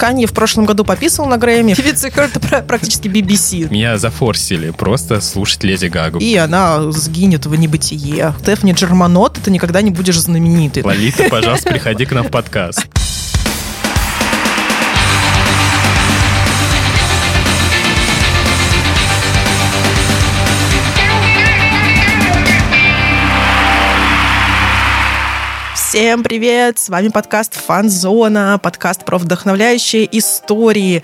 Канье в прошлом году пописал на Грэмми. Певица это практически BBC. Меня зафорсили просто слушать Леди Гагу. И она сгинет в небытие. Стефани Джерманот, ты никогда не будешь знаменитой. Лолита, пожалуйста, приходи к нам в подкаст. Всем привет! С вами подкаст Фанзона, подкаст про вдохновляющие истории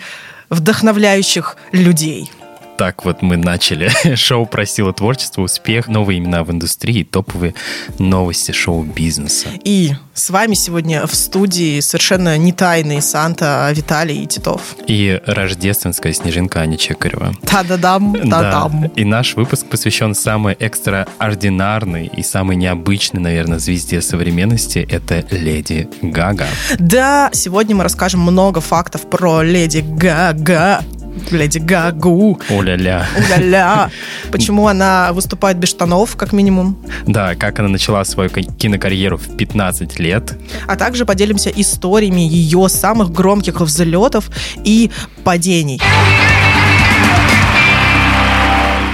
вдохновляющих людей. Так вот мы начали. Шоу про силу творчества, успех, новые имена в индустрии, топовые новости шоу-бизнеса. И с вами сегодня в студии совершенно не тайный Санта Виталий и Титов. И рождественская снежинка Аня Чекарева. Та-да-дам, та-дам. Да. И наш выпуск посвящен самой экстраординарной и самой необычной, наверное, звезде современности. Это Леди Гага. Да, сегодня мы расскажем много фактов про Леди Гага. Леди Гагу. О-ля-ля. О-ля-ля. Почему она выступает без штанов, как минимум. Да, как она начала свою кинокарьеру в 15 лет. А также поделимся историями ее самых громких взлетов и падений.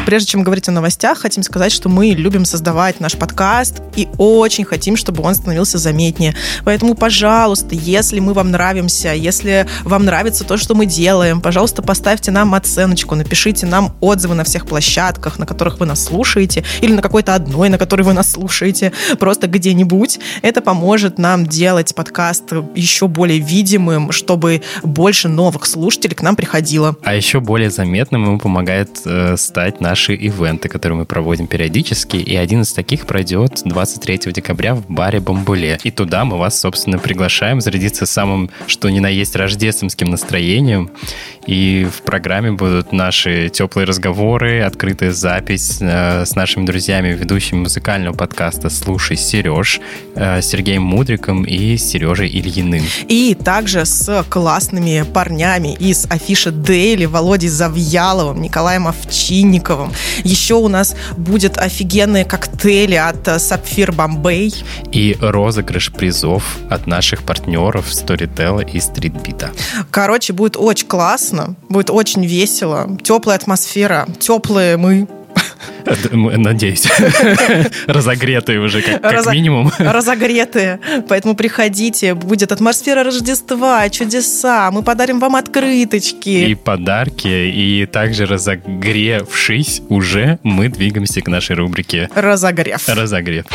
Прежде чем говорить о новостях, хотим сказать, что мы любим создавать наш подкаст и очень хотим, чтобы он становился заметнее. Поэтому, пожалуйста, если мы вам нравимся, если вам нравится то, что мы делаем, пожалуйста, поставьте нам оценочку, напишите нам отзывы на всех площадках, на которых вы нас слушаете, или на какой-то одной, на которой вы нас слушаете, просто где-нибудь. Это поможет нам делать подкаст еще более видимым, чтобы больше новых слушателей к нам приходило. А еще более заметным ему помогает э, стать наш наши ивенты, которые мы проводим периодически, и один из таких пройдет 23 декабря в баре Бамбуле. И туда мы вас, собственно, приглашаем зарядиться самым, что ни на есть, рождественским настроением. И в программе будут наши теплые разговоры, открытая запись э, с нашими друзьями, ведущими музыкального подкаста «Слушай, Сереж», э, Сергеем Мудриком и Сережей Ильиным. И также с классными парнями из афиши Дейли, Володей Завьяловым, Николаем Овчинниковым, Кузнецовым. Еще у нас будет офигенные коктейли от э, Сапфир Бомбей. И розыгрыш призов от наших партнеров Storytel и Streetbeat. Короче, будет очень классно, будет очень весело, теплая атмосфера, теплые мы, Надеюсь. Разогретые уже, как, как Разо... минимум. Разогретые. Поэтому приходите. Будет атмосфера Рождества, чудеса. Мы подарим вам открыточки. И подарки. И также разогревшись уже, мы двигаемся к нашей рубрике Разогрев. Разогрев.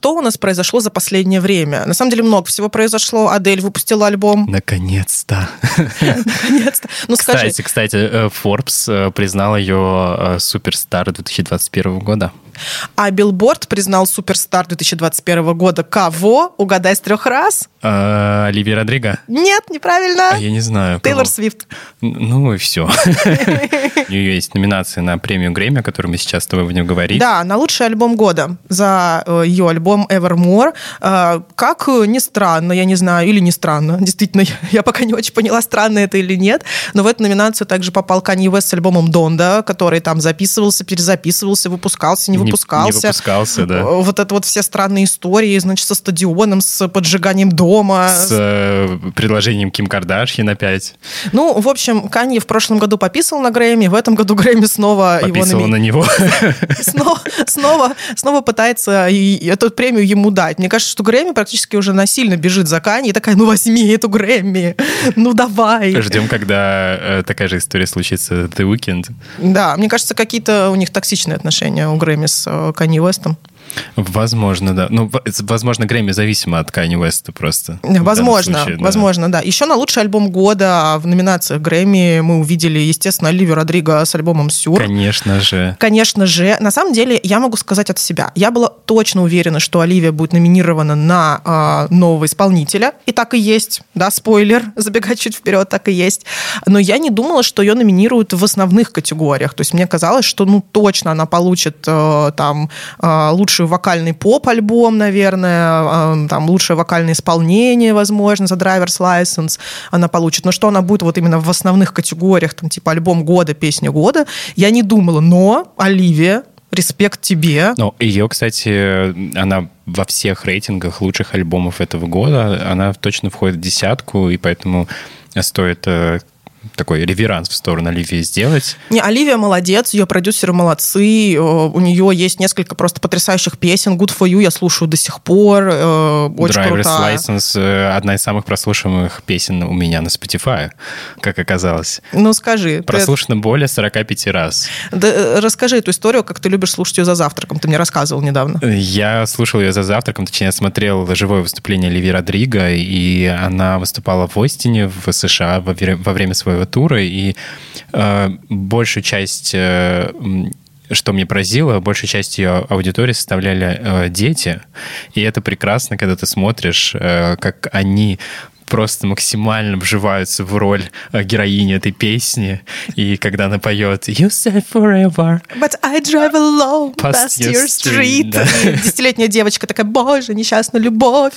Что у нас произошло за последнее время? На самом деле много всего произошло. Адель выпустила альбом. Наконец-то. Наконец-то. Ну, скажи. Кстати, кстати, э, Forbes э, признал ее э, superstar 2021 года. А Билборд признал superstar 2021 года кого? Угадай с трех раз. А, Оливия Родриго? Нет, неправильно. А я не знаю. Тейлор Свифт. Ну и все. У нее есть номинация на премию Грэмми, о которой мы сейчас с тобой будем говорить. Да, на лучший альбом года за э, ее альбом Evermore. Э, как ни странно, я не знаю, или не странно, действительно, я пока не очень поняла, странно это или нет, но в эту номинацию также попал Kanye West с альбомом Донда, который там записывался, перезаписывался, выпускался, не выпускался выпускался. Не выпускался, да. Вот это вот все странные истории, значит, со стадионом, с поджиганием дома. С э, предложением Ким Кардашьян опять. Ну, в общем, Канье в прошлом году пописал на Грэмми, в этом году Грэмми снова Пописала его... на него. Снова, снова, снова пытается эту премию ему дать. Мне кажется, что Грэмми практически уже насильно бежит за Канье и такая, ну возьми эту Грэмми, ну давай. Ждем, когда э, такая же история случится The Weeknd. Да, мне кажется, какие-то у них токсичные отношения у Грэмми с с Канье Уэстом. Возможно, да. Ну, возможно, Грэмми зависимо от Кани Уэста просто. Возможно, случае, да. возможно, да. Еще на лучший альбом года в номинациях Грэмми мы увидели, естественно, Оливию Родриго с альбомом «Сюр». Конечно же. Конечно же. На самом деле, я могу сказать от себя. Я была точно уверена, что Оливия будет номинирована на э, нового исполнителя. И так и есть. Да, спойлер, забегать чуть вперед, так и есть. Но я не думала, что ее номинируют в основных категориях. То есть мне казалось, что ну точно она получит э, там э, лучший лучший вокальный поп-альбом, наверное, там лучшее вокальное исполнение, возможно, за Driver's License она получит. Но что она будет вот именно в основных категориях, там типа альбом года, песня года, я не думала. Но Оливия респект тебе. Ну, ее, кстати, она во всех рейтингах лучших альбомов этого года, она точно входит в десятку, и поэтому стоит э, такой реверанс в сторону Оливии сделать. Не, Оливия молодец, ее продюсеры молодцы, э, у нее есть несколько просто потрясающих песен. Good for You я слушаю до сих пор, э, очень Driver's крутая. License э, одна из самых прослушиваемых песен у меня на Spotify, как оказалось. Ну скажи, ты- Прослушано более 45 раз. да, расскажи эту историю, как ты любишь слушать ее за завтраком, ты мне рассказывал недавно. Я слушал ее за завтраком, точнее, смотрел живое выступление Ливи Родриго, и она выступала в Остине, в США во время своего тура, и э, большую часть... э, что мне поразило, большую часть ее аудитории составляли э, дети, и это прекрасно, когда ты смотришь, э, как они просто максимально вживаются в роль э, героини этой песни, и когда она поет «You said forever», But I drive alone Past past your street, street. Десятилетняя девочка такая, боже, несчастная любовь.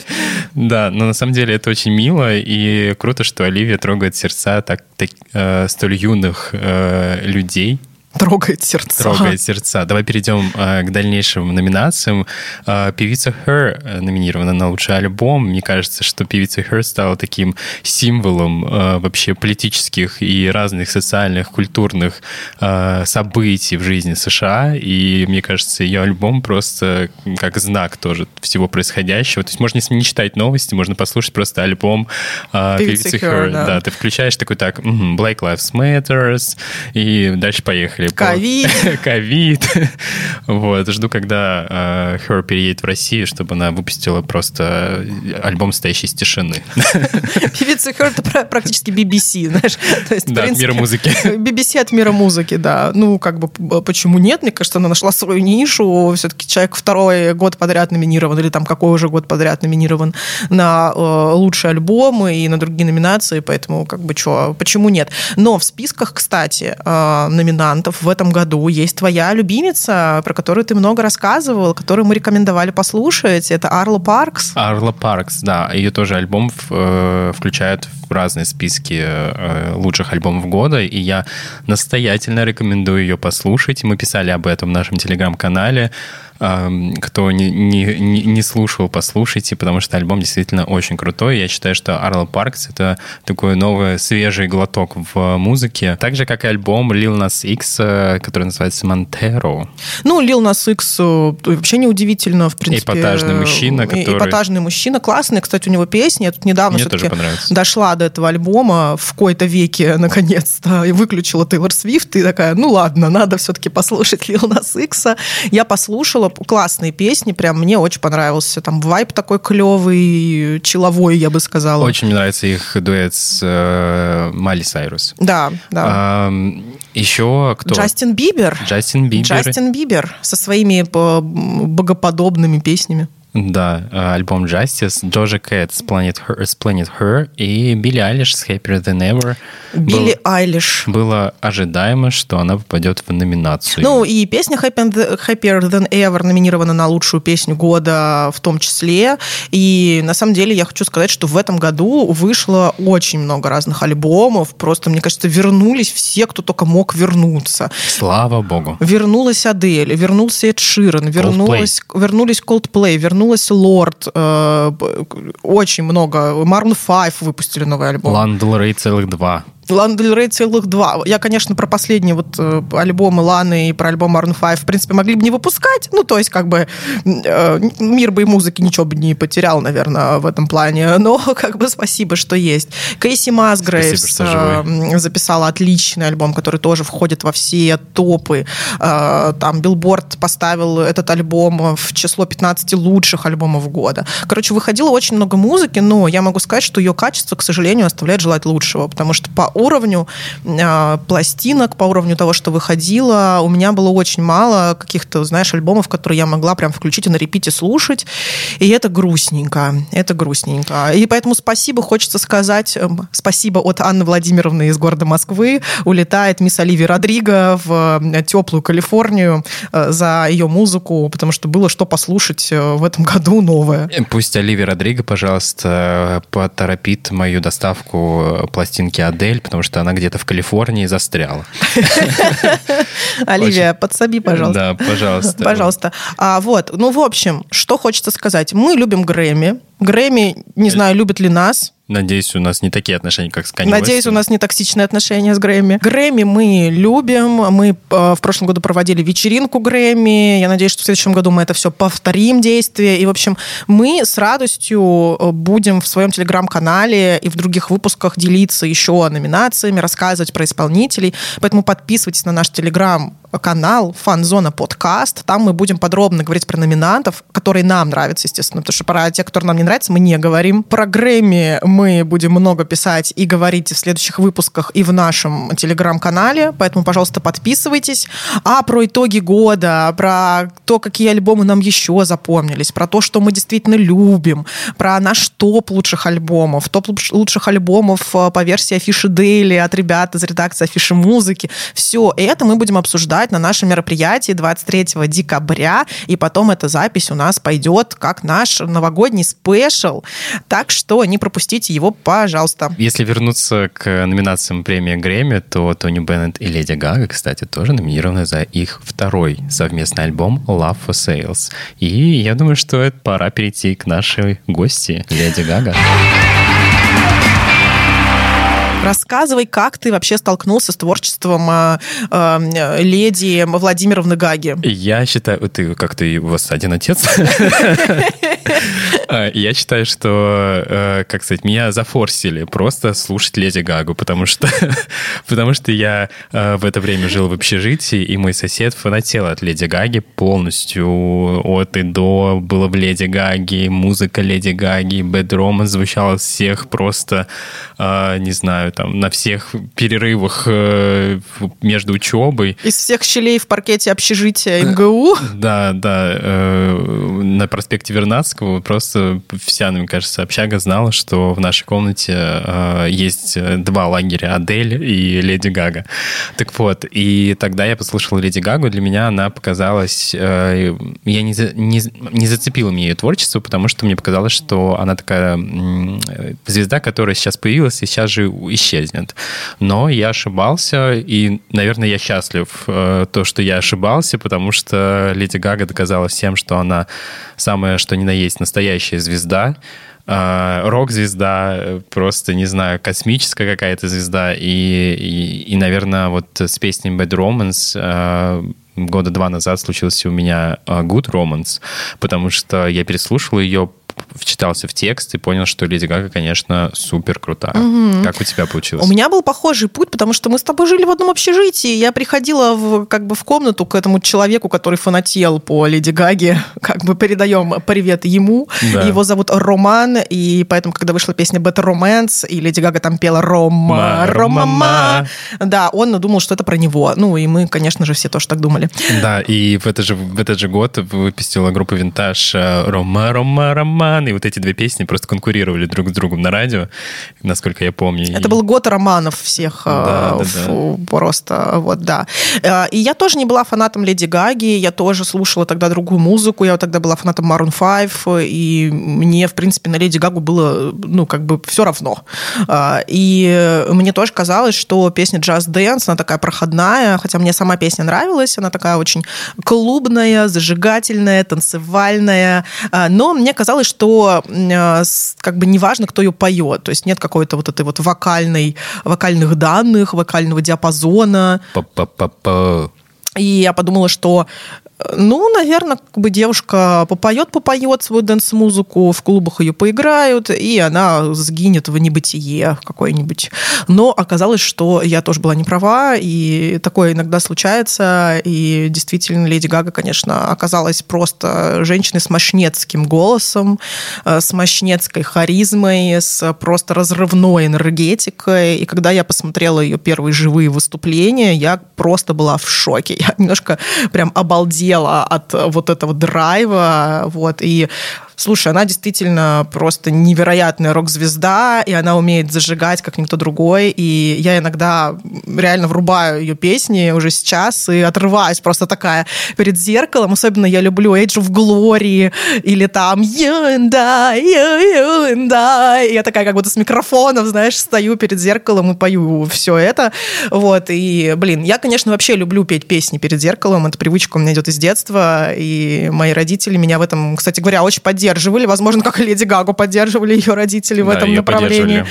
Да, но на самом деле это очень мило, и круто, что Оливия трогает сердца так, так, э, столь юных э, людей. Трогает сердца. Трогает сердца. Давай перейдем э, к дальнейшим номинациям. Э, певица Her номинирована на лучший альбом. Мне кажется, что певица Her стала таким символом э, вообще политических и разных социальных, культурных э, событий в жизни США. И мне кажется, ее альбом просто как знак тоже всего происходящего. То есть можно не читать новости, можно послушать просто альбом э, Певицы певицы Her, Her. да. Да, ты включаешь такой так, Black Lives Matters, и дальше поехали. Ковид. Ковид. Вот, жду, когда э, Her переедет в Россию, чтобы она выпустила просто альбом «Стоящий из тишины». Певица Her это пра- практически BBC, знаешь. То есть, Да, от принципе, мира музыки. BBC от мира музыки, да. Ну, как бы, почему нет? Мне кажется, она нашла свою нишу. Все-таки человек второй год подряд номинирован, или там какой уже год подряд номинирован на э, лучшие альбомы и на другие номинации, поэтому, как бы, что, почему нет? Но в списках, кстати, э, номинантов в этом году есть твоя любимица, про которую ты много рассказывал, которую мы рекомендовали послушать. Это Арла Паркс. Арла Паркс, да, ее тоже альбом э, включают в разные списки э, лучших альбомов года, и я настоятельно рекомендую ее послушать. Мы писали об этом в нашем телеграм-канале. Кто не, не, не- слушал, послушайте, потому что альбом действительно очень крутой. Я считаю, что Арла Паркс — это такой новый свежий глоток в музыке. Так же, как и альбом Lil Nas X, который называется «Montero». Ну, Нас Икс э, вообще неудивительно, в принципе. Эпатажный мужчина, э, который- Эпатажный мужчина, классный. Кстати, у него песни. Я тут недавно Мне тоже понравился. дошла до этого альбома в кои-то веке, наконец-то, и выключила Тейлор Свифт, и такая, ну ладно, надо все-таки послушать Лил Нас Икса. Я послушала классные песни, прям мне очень понравился. Там vibe такой клевый, chill овый, я бы сказала. Очень мне нравится их дуэт с э, Майли Сайрус. Да, да. Ам, еще кто? Джастин Бибер. Джастин Бибер. Джастин Бибер со своими э, богоподобными песнями. Да, э, альбом Justice, Доджа Кэт с Planet Her, с Planet Her и Билли Айлиш с Happier Than Ever. Билли Айлиш. Было ожидаемо, что она попадет в номинацию. Ну, и песня Happier Than Ever номинирована на лучшую песню года в том числе. И на самом деле я хочу сказать, что в этом году вышло очень много разных альбомов. Просто, мне кажется, вернулись все, кто только мог вернуться. Слава богу. Вернулась Адель, вернулся Эд Ширен, вернулась, вернулись Coldplay, вернулась Лорд. э, очень много. Maroon 5 выпустили новый альбом. Лан Дель Рей целых два. Лана Дель Рей целых два. Я, конечно, про последние вот э, альбомы Ланы и про альбом Maroon 5, в принципе, могли бы не выпускать. Ну, то есть, как бы, э, мир бы и музыки ничего бы не потерял, наверное, в этом плане. Но, как бы, спасибо, что есть. Кейси Масгрейвс э, записала отличный альбом, который тоже входит во все топы. Там Билборд поставил этот альбом в число 15 лучших альбомов года. Короче, выходило очень много музыки, но я могу сказать, что ее качество, к сожалению, оставляет желать лучшего, потому что по уровню э, пластинок, по уровню того, что выходило, у меня было очень мало каких-то, знаешь, альбомов, которые я могла прям включить и на репите слушать, и это грустненько, это грустненько. И поэтому спасибо, хочется сказать, эм, спасибо от Анны Владимировны из города Москвы, улетает мисс Оливия Родриго в э, теплую Калифорнию э, за ее музыку, потому что было что послушать э, в этом году новое. Э, Пусть Оливия Родриго, пожалуйста, поторопит мою доставку пластинки Адель, потому что она где-то в Калифорнии застряла. Оливия, подсоби, пожалуйста. Да, пожалуйста. Пожалуйста. А, вот, ну, в общем, что хочется сказать. Мы любим Грэмми. Грэмми, не знаю, любят ли нас. Надеюсь, у нас не такие отношения, как с Канни Надеюсь, у нас не токсичные отношения с Грэмми. Грэмми мы любим. Мы э, в прошлом году проводили вечеринку Грэмми. Я надеюсь, что в следующем году мы это все повторим действие. И, в общем, мы с радостью э, будем в своем телеграм-канале и в других выпусках делиться еще номинациями, рассказывать про исполнителей. Поэтому подписывайтесь на наш телеграм канал Фанзона подкаст. Там мы будем подробно говорить про номинантов, которые нам нравятся, естественно, потому что про те, которые нам не нравятся, мы не говорим. Про Грэмми мы будем много писать и говорить в следующих выпусках и в нашем телеграм-канале, поэтому, пожалуйста, подписывайтесь. А про итоги года, про то, какие альбомы нам еще запомнились, про то, что мы действительно любим, про наш топ лучших альбомов, топ лучших альбомов э, по версии Афиши Дейли от ребят из редакции Афиши Музыки. Все это мы будем обсуждать на нашем мероприятии 23 декабря, и потом эта запись у нас пойдет как наш новогодний спешл. Так что не пропустите его, пожалуйста. Если вернуться к номинациям премии Грэмми, то Тони Беннет и Леди Гага, кстати, тоже номинированы за их второй совместный альбом Love for Sales. И я думаю, что это пора перейти к нашей гости, Леди Гага. Рассказывай, как ты вообще столкнулся с творчеством э, э, леди Владимировны Гаги. Я считаю, ты как ты у вас один отец. А, я считаю, что, э, как сказать, меня зафорсили просто слушать Леди Гагу, потому что, потому что я э, в это время жил в общежитии, и мой сосед фанател от Леди Гаги полностью от и до было в Леди Гаги, музыка Леди Гаги, Bad Romance звучала всех просто, э, не знаю, там, на всех перерывах между учебой. Из всех щелей в паркете общежития МГУ? Да, да, на проспекте Вернадского просто вся, мне кажется, общага знала, что в нашей комнате э, есть два лагеря Адель и Леди Гага. Так вот, и тогда я послушал Леди Гагу, для меня она показалась... Э, я не, не, не зацепила мне ее творчество, потому что мне показалось, что она такая э, звезда, которая сейчас появилась и сейчас же исчезнет. Но я ошибался, и, наверное, я счастлив, э, то, что я ошибался, потому что Леди Гага доказала всем, что она самая, что ни на есть, настоящая звезда, Uh, рок-звезда, просто, не знаю, космическая какая-то звезда. И, и, и, наверное, вот с песней Bad Romance uh, года два назад случился у меня Good Romance, потому что я переслушал ее вчитался в текст и понял, что Леди Гага, конечно, супер крутая. Угу. Как у тебя получилось? У меня был похожий путь, потому что мы с тобой жили в одном общежитии. Я приходила в, как бы в комнату к этому человеку, который фанател по Леди Гаге. Как бы передаем привет ему. Да. Его зовут Роман, и поэтому, когда вышла песня Better Romance, и Леди Гага там пела Рома, Рома, да, он думал, что это про него. Ну, и мы, конечно же, все тоже так думали. Да, и в этот же, в этот же год выпустила группа Винтаж э, Рома, Рома, Рома, роман, и вот эти две песни просто конкурировали друг с другом на радио, насколько я помню. Это и... был год романов всех да, да, да. просто, вот, да. Э, и я тоже не была фанатом Леди Гаги, я тоже слушала тогда другую музыку, я тогда была фанатом Maroon 5, и мне, в принципе, на Леди Гагу было, ну, как бы все равно. Э, и мне тоже казалось, что песня Just Dance, она такая проходная, хотя мне сама песня нравилась, она такая очень клубная, зажигательная, танцевальная, э, но мне казалось, что Э, как бы неважно, кто ее поет. То есть нет какой-то вот этой вот вокальной, вокальных данных, вокального диапазона. Па-па-па-па. И я подумала, что ну, наверное, как бы девушка попоет, попоет свою dance-музыку, в клубах ее поиграют, и она сгинет в небытие какое-нибудь. Но оказалось, что я тоже была не права, и такое иногда случается, и действительно Леди Гага, конечно, оказалась просто женщиной с мощнецким голосом, э, с мощнецкой харизмой, с просто разрывной энергетикой, и когда я посмотрела ее первые живые выступления, я просто была в шоке. Я немножко прям обалдела от вот этого драйва, вот, и Слушай, она действительно просто невероятная рок-звезда, и она умеет зажигать, как никто другой. И я иногда реально врубаю ее песни уже сейчас и отрываюсь просто такая перед зеркалом. Особенно я люблю Age of Glory или там You and I, you, and I. И я такая как будто с микрофоном, знаешь, стою перед зеркалом и пою все это. Вот, и, блин, я, конечно, вообще люблю петь песни перед зеркалом. Эта привычка у меня идет из детства, и мои родители меня в этом, кстати говоря, очень поддерживали. Возможно, как и Леди Гагу поддерживали ее родители в Да, этом ее направлении.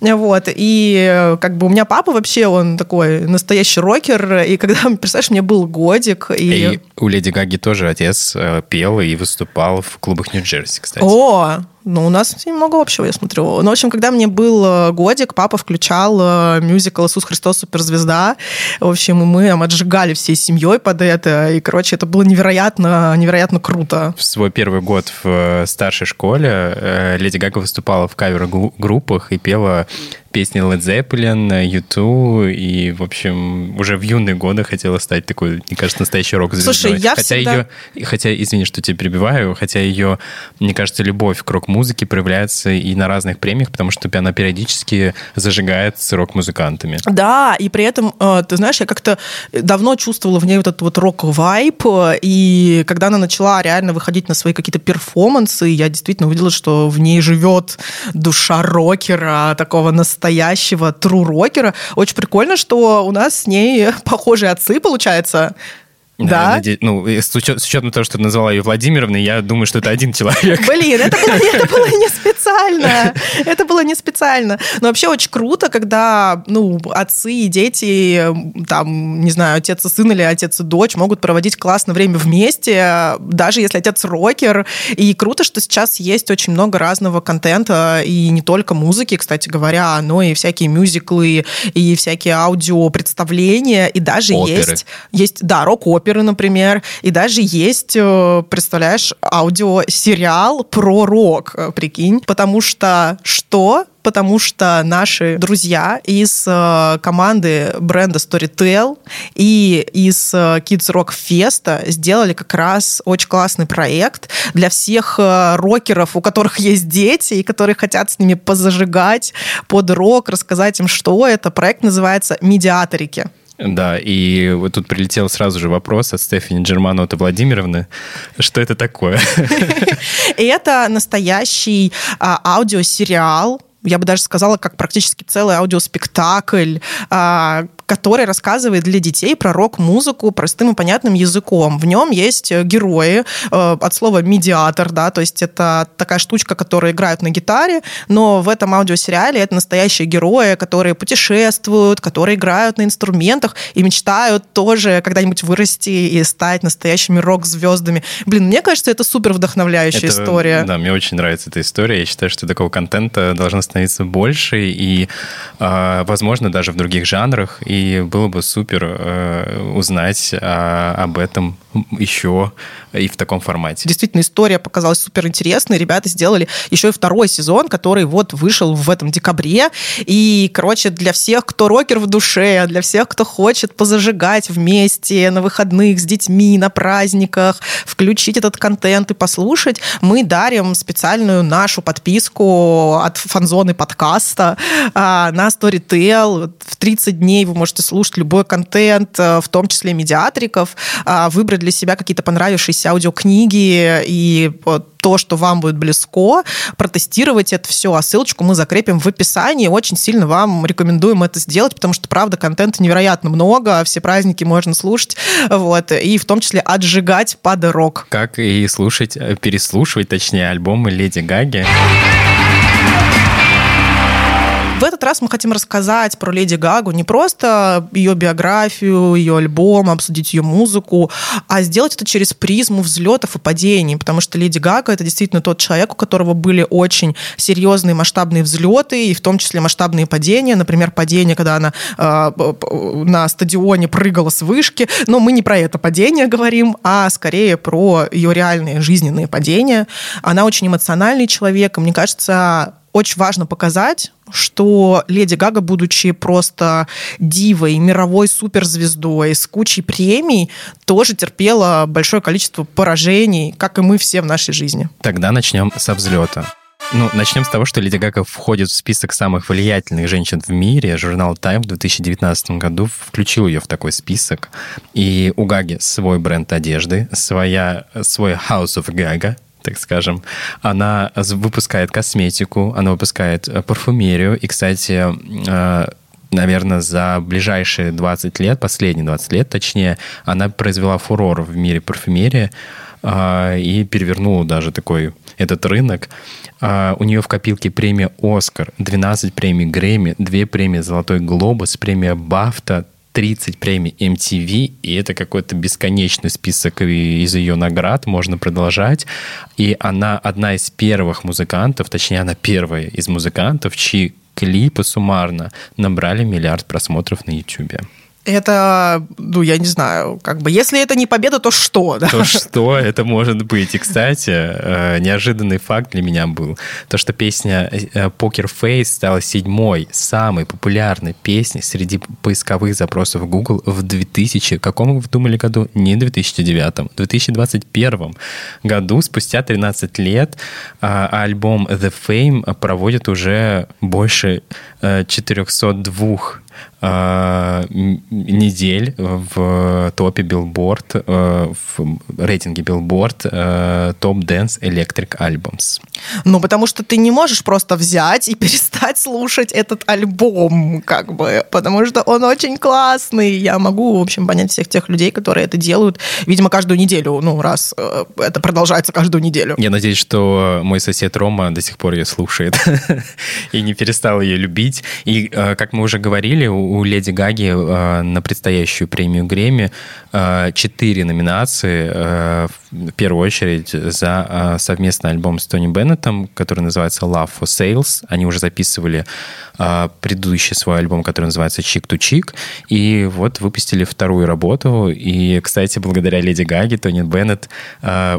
Вот, и э, как бы у меня папа вообще, он такой настоящий рокер, и когда, представляешь, мне был годик, и... И у Леди Гаги тоже отец э, пел и выступал в клубах Нью-Джерси, кстати. О, ну, у нас немного общего, я смотрю. Ну, в общем, когда мне был э, годик, папа включал э, мюзикл «Иисус Христос. Суперзвезда». В общем, мы там отжигали всей семьей под это. И, короче, это было невероятно, невероятно круто. В свой первый год в э, старшей школе Леди Гага выступала в кавер-группах и пела песни Led Zeppelin, U2, и, в общем, уже в юные годы хотела стать такой, мне кажется, настоящей рок-звездой. Слушай, я хотя всегда- ее, хотя, извини, что тебя перебиваю, хотя ее, мне кажется, любовь к рок-музыке проявляется и на разных премиях, потому что она периодически зажигает с рок-музыкантами. Да, и при этом, э, ты знаешь, я как-то давно чувствовала в ней вот этот вот рок-вайп, и когда она начала реально выходить на свои какие-то перформансы, я действительно увидела, что в ней живет душа рокера, такого настоящего тру рокера. Очень прикольно, что у нас с ней похожие отцы, получается. Да? наде- Ну, с, учет- с учетом того, что ты назвала ее Владимировной, я думаю, что это один человек. Блин, это было, это было не специально. Это было не специально. Но вообще очень круто, когда ну, отцы и дети, там, не знаю, отец и сын или отец и дочь могут проводить классное время вместе, даже если отец рокер. И круто, что сейчас есть очень много разного контента, и не только музыки, кстати говоря, но и всякие мюзиклы, и всякие аудиопредставления, и даже Оперы. есть есть, да, рок-оперы, например, и даже есть, э, представляешь, аудиосериал про рок, э, прикинь, потому что что? Потому что наши друзья из э, команды бренда Storytel и из э, Kids Rock Fest сделали как раз очень классный проект для всех э, рокеров, у которых есть дети и которые хотят с ними позажигать под рок, рассказать им, что это. Проект называется «Медиаторики». Да, и вот тут прилетел сразу же вопрос от Стефани Джерманоты Владимировны. Что это такое? Это настоящий а, аудиосериал, я бы даже сказала, как практически целый аудиоспектакль, а, который рассказывает для детей про рок-музыку простым и понятным языком. В нем есть э, герои э, от слова медиатор, да, то есть это такая штучка, которая играют на гитаре, но в этом аудиосериале это настоящие герои, которые путешествуют, которые играют на инструментах и мечтают тоже когда-нибудь вырасти и стать настоящими рок-звездами. Блин, мне кажется, это супер вдохновляющая Это- история. Да, мне очень нравится эта история. Я считаю, что такого контента должно становиться больше, и, а, возможно, даже в других жанрах. И было бы супер э, узнать а, об этом еще и в таком формате. Действительно, история показалась супер интересной. Ребята сделали еще и второй сезон, который вот вышел в этом декабре. И, короче, для всех, кто рокер в душе, для всех, кто хочет позажигать вместе на выходных с детьми, на праздниках, включить этот контент и послушать, мы дарим специальную нашу подписку от фанзоны подкаста а, на Storytel. В 30 дней вы можете слушать любой контент, э, в том числе медиатриков, а, выбрать для себя какие-то понравившиеся аудиокниги и то, что вам будет близко, протестировать это все, а ссылочку мы закрепим в описании. Очень сильно вам рекомендуем это сделать, потому что, правда, контента невероятно много, все праздники можно слушать, вот, и в том числе отжигать под рок. Как и слушать, э, переслушивать, точнее, альбомы Леди Гаги. В этот раз мы хотим рассказать про Леди Гагу, не просто ее биографию, ее альбом, обсудить ее музыку, а сделать это через призму взлетов и падений, потому что Леди Гага это действительно тот человек, у которого были очень серьезные масштабные взлеты, и в том числе масштабные падения, например, падение, когда она э, на стадионе прыгала с вышки, но мы не про это падение говорим, а скорее про ее реальные жизненные падения. Она очень эмоциональный человек, и мне кажется, очень важно показать, что Леди Гага, будучи просто дивой, мировой суперзвездой с кучей премий, тоже терпела большое количество поражений, как и мы все в нашей жизни. Тогда начнем со взлета. Ну, начнем с того, что Леди Гага входит в список самых влиятельных женщин в мире. Журнал Time в 2019 году включил ее в такой список. И у Гаги свой бренд одежды, своя, свой House of Gaga, так скажем. Она выпускает косметику, она выпускает э, парфюмерию. И, кстати, э, наверное, за ближайшие 20 лет, последние 20 лет, точнее, она произвела фурор в мире парфюмерии э, и перевернула даже такой этот рынок. У нее в копилке премия «Оскар», 12 премий «Грэмми», 2 премии «Золотой глобус», премия «Бафта», 30 премий MTV, и это какой-то бесконечный список из ее наград, можно продолжать. И она одна из первых музыкантов, точнее, она первая из музыкантов, чьи клипы суммарно набрали миллиард просмотров на YouTube. Это, ну, я не знаю, как бы, если это не победа, то что? Да? То что это может быть? И, кстати, э, неожиданный факт для меня был, то, что песня э, Poker Face стала седьмой самой популярной песней среди поисковых запросов Google в 2000, каком вы думали году? Не 2009, в 2021 году, спустя 13 лет, а, альбом The Fame проводит уже больше 402 э, Э, недель в топе Billboard, э, в рейтинге Billboard э, Top Dance Electric Albums. Ну, потому что ты не можешь просто взять и перестать слушать этот альбом, как бы, потому что он очень классный. Я могу, в общем, понять всех тех людей, которые это делают, видимо, каждую неделю, ну, раз это продолжается каждую неделю. Я надеюсь, что мой сосед Рома до сих пор ее слушает и не перестал ее любить. И, как мы уже говорили, у Леди Гаги э, на предстоящую премию Грэмми э, четыре номинации. Э, в первую очередь за совместный альбом с Тони Беннетом, который называется Love for Sales. Они уже записывали предыдущий свой альбом, который называется Chick to Chick. И вот выпустили вторую работу. И, кстати, благодаря Леди Гаге Тони Беннет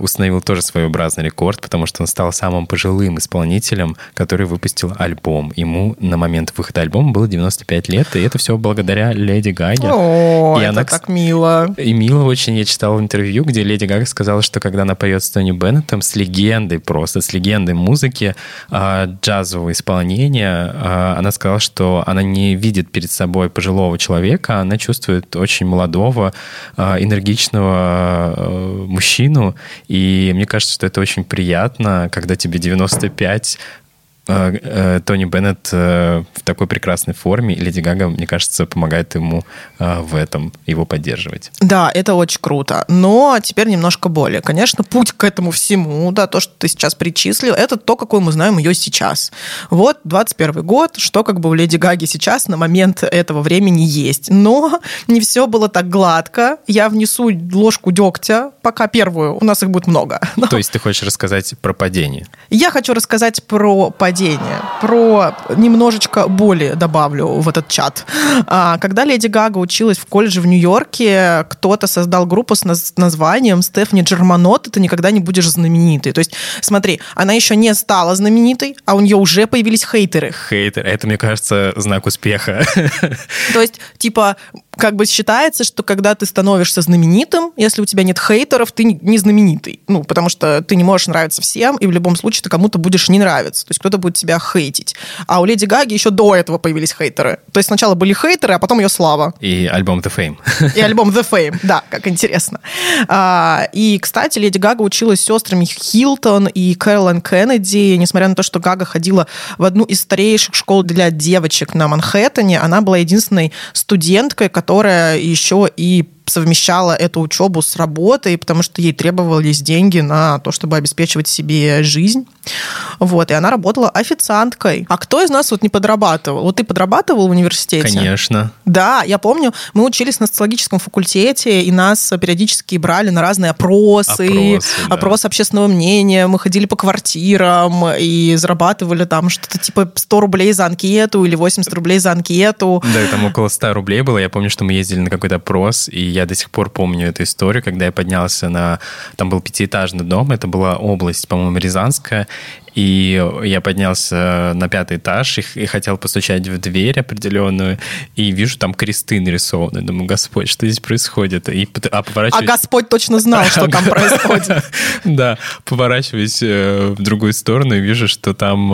установил тоже своеобразный рекорд, потому что он стал самым пожилым исполнителем, который выпустил альбом. Ему на момент выхода альбома было 95 лет, и это все благодаря Леди Гаге. О, и это она, так мило. И мило очень. Я читал интервью, где Леди Гага сказала, что когда она поет с Тони Беннетом, с легендой просто, с легендой музыки, а, джазового исполнения, а, она сказала, что она не видит перед собой пожилого человека, она чувствует очень молодого, а, энергичного мужчину. И мне кажется, что это очень приятно, когда тебе 95, Э, э, Тони Беннет э, в такой прекрасной форме, и Леди Гага, мне кажется, помогает ему в этом, его поддерживать. Да, это очень круто. Но теперь немножко более. Конечно, путь к этому всему, да, то, что ты сейчас причислил, это то, какой мы знаем ее сейчас. Вот 21 год, что как бы у Леди Гаги сейчас на момент этого времени есть. Но не все было так гладко. Я внесу ложку дегтя, пока первую, у нас их будет много. То есть ты хочешь рассказать про падение? Я хочу рассказать про падение падения. Про немножечко боли добавлю в этот чат. А, когда Леди Гага училась в колледже в Нью-Йорке, кто-то создал группу с названием Стефани Джерманот, ты никогда не будешь знаменитой. То есть, смотри, она еще не стала знаменитой, а у нее уже появились хейтеры. Хейтеры. Это, мне кажется, знак успеха. То есть, типа, как бы считается, что когда ты становишься знаменитым, если у тебя нет хейтеров, ты не знаменитый. Ну, потому что ты не можешь нравиться всем, и в любом случае ты кому-то будешь не нравиться. То есть кто-то будет тебя хейтить. А у Леди Гаги еще до этого появились хейтеры. То есть сначала были хейтеры, а потом ее слава. И альбом The Fame. И альбом The Fame, да, как интересно. А, и, кстати, Леди Гага училась с сестрами Хилтон и Кэролайн Кеннеди. Несмотря на то, что Гага ходила в одну из старейших школ для девочек на Манхэттене, она была единственной студенткой, которая которая еще и совмещала эту учебу с работой, потому что ей требовались деньги на то, чтобы обеспечивать себе жизнь. Вот, и она работала официанткой. А кто из нас вот не подрабатывал? Вот ты подрабатывал в университете? Конечно. Да, я помню, мы учились на социологическом факультете, и нас периодически брали на разные опросы, опросы, да. опрос общественного мнения, мы ходили по квартирам и зарабатывали там что-то типа 100 рублей за анкету или 80 рублей за анкету. Да, и там около 100 рублей было. Я помню, что мы ездили на какой-то опрос, и я до сих пор помню эту историю, когда я поднялся на... Там был пятиэтажный дом, это была область, по-моему, Рязанская, И я поднялся на пятый этаж и, и хотел постучать в дверь определенную, и вижу там кресты нарисованы. Думаю, Господь, что здесь происходит? И, а, а Господь точно знал, что там происходит. Да, поворачиваюсь э, в другую сторону и вижу, что там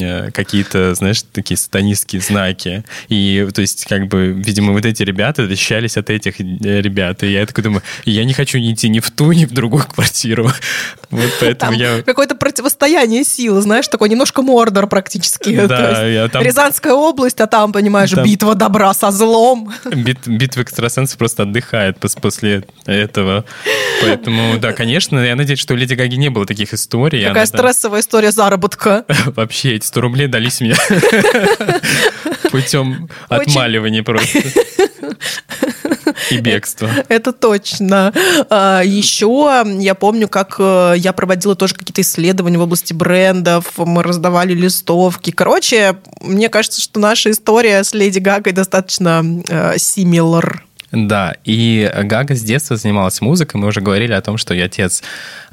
э, какие-то, знаешь, такие сатанистские знаки. И, то есть, как бы, видимо, вот эти ребята защищались от этих э, ребят. И я такой думаю, я не хочу идти ни в ту, ни в другую квартиру. Вот поэтому я... Какое-то противостояние сил, знаешь, такой немножко Мордор практически. Да, я там... Рязанская область, а там, понимаешь, там... битва добра со злом. Бит, битва экстрасенсов просто отдыхает после этого. Поэтому, да, конечно, я надеюсь, что у Леди Гаги не было таких историй. Какая стрессовая история заработка. Вообще, эти 100 рублей дались мне путем отмаливания просто. И бегство. Это точно. А, Еще я помню, как э, я проводила тоже какие-то исследования в области брендов, мы раздавали листовки. Короче, мне кажется, что наша история с Леди Гагой достаточно э, similar. Да, и Гага с детства занималась музыкой. Мы уже говорили о том, что ее отец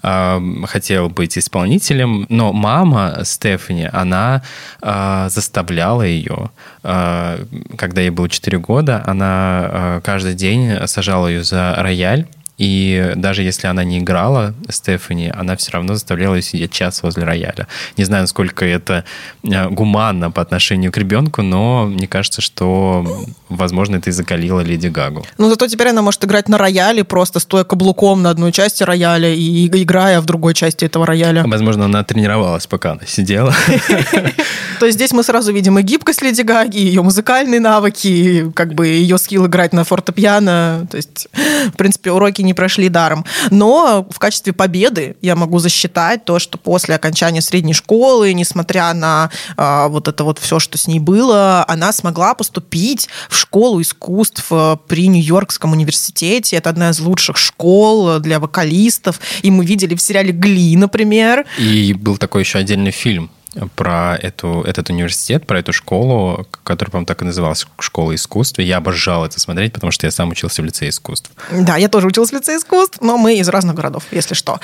э, хотел быть исполнителем, но мама Стефани, она э, заставляла ее, э, когда ей было 4 года, она э, каждый день сажала ее за рояль и даже если она не играла, Стефани, она все равно заставляла ее сидеть час возле рояля. Не знаю, насколько это э, гуманно по отношению к ребенку, но мне кажется, что, возможно, это и закалило Леди Гагу. Ну, зато теперь она может играть на рояле, просто стоя каблуком на одной части рояля и играя в другой части этого рояля. Возможно, она тренировалась, пока она сидела. То есть здесь мы сразу видим и гибкость Леди Гаги, ее музыкальные навыки, как бы ее скилл играть на фортепиано. То есть, в принципе, уроки не прошли даром. Но в качестве победы я могу засчитать то, что после окончания средней школы, несмотря на э, вот это вот все, что с ней было, она смогла поступить в школу искусств э, при Нью-Йоркском университете. Это одна из лучших школ для вокалистов. И мы видели в сериале «Гли», например. И был такой еще отдельный фильм про эту, этот университет, про эту школу, которая, по-моему, так и называлась, школа искусств. Я обожал это смотреть, потому что я сам учился в лице искусств. Да, я тоже учился в лице искусств, но мы из разных городов, если что.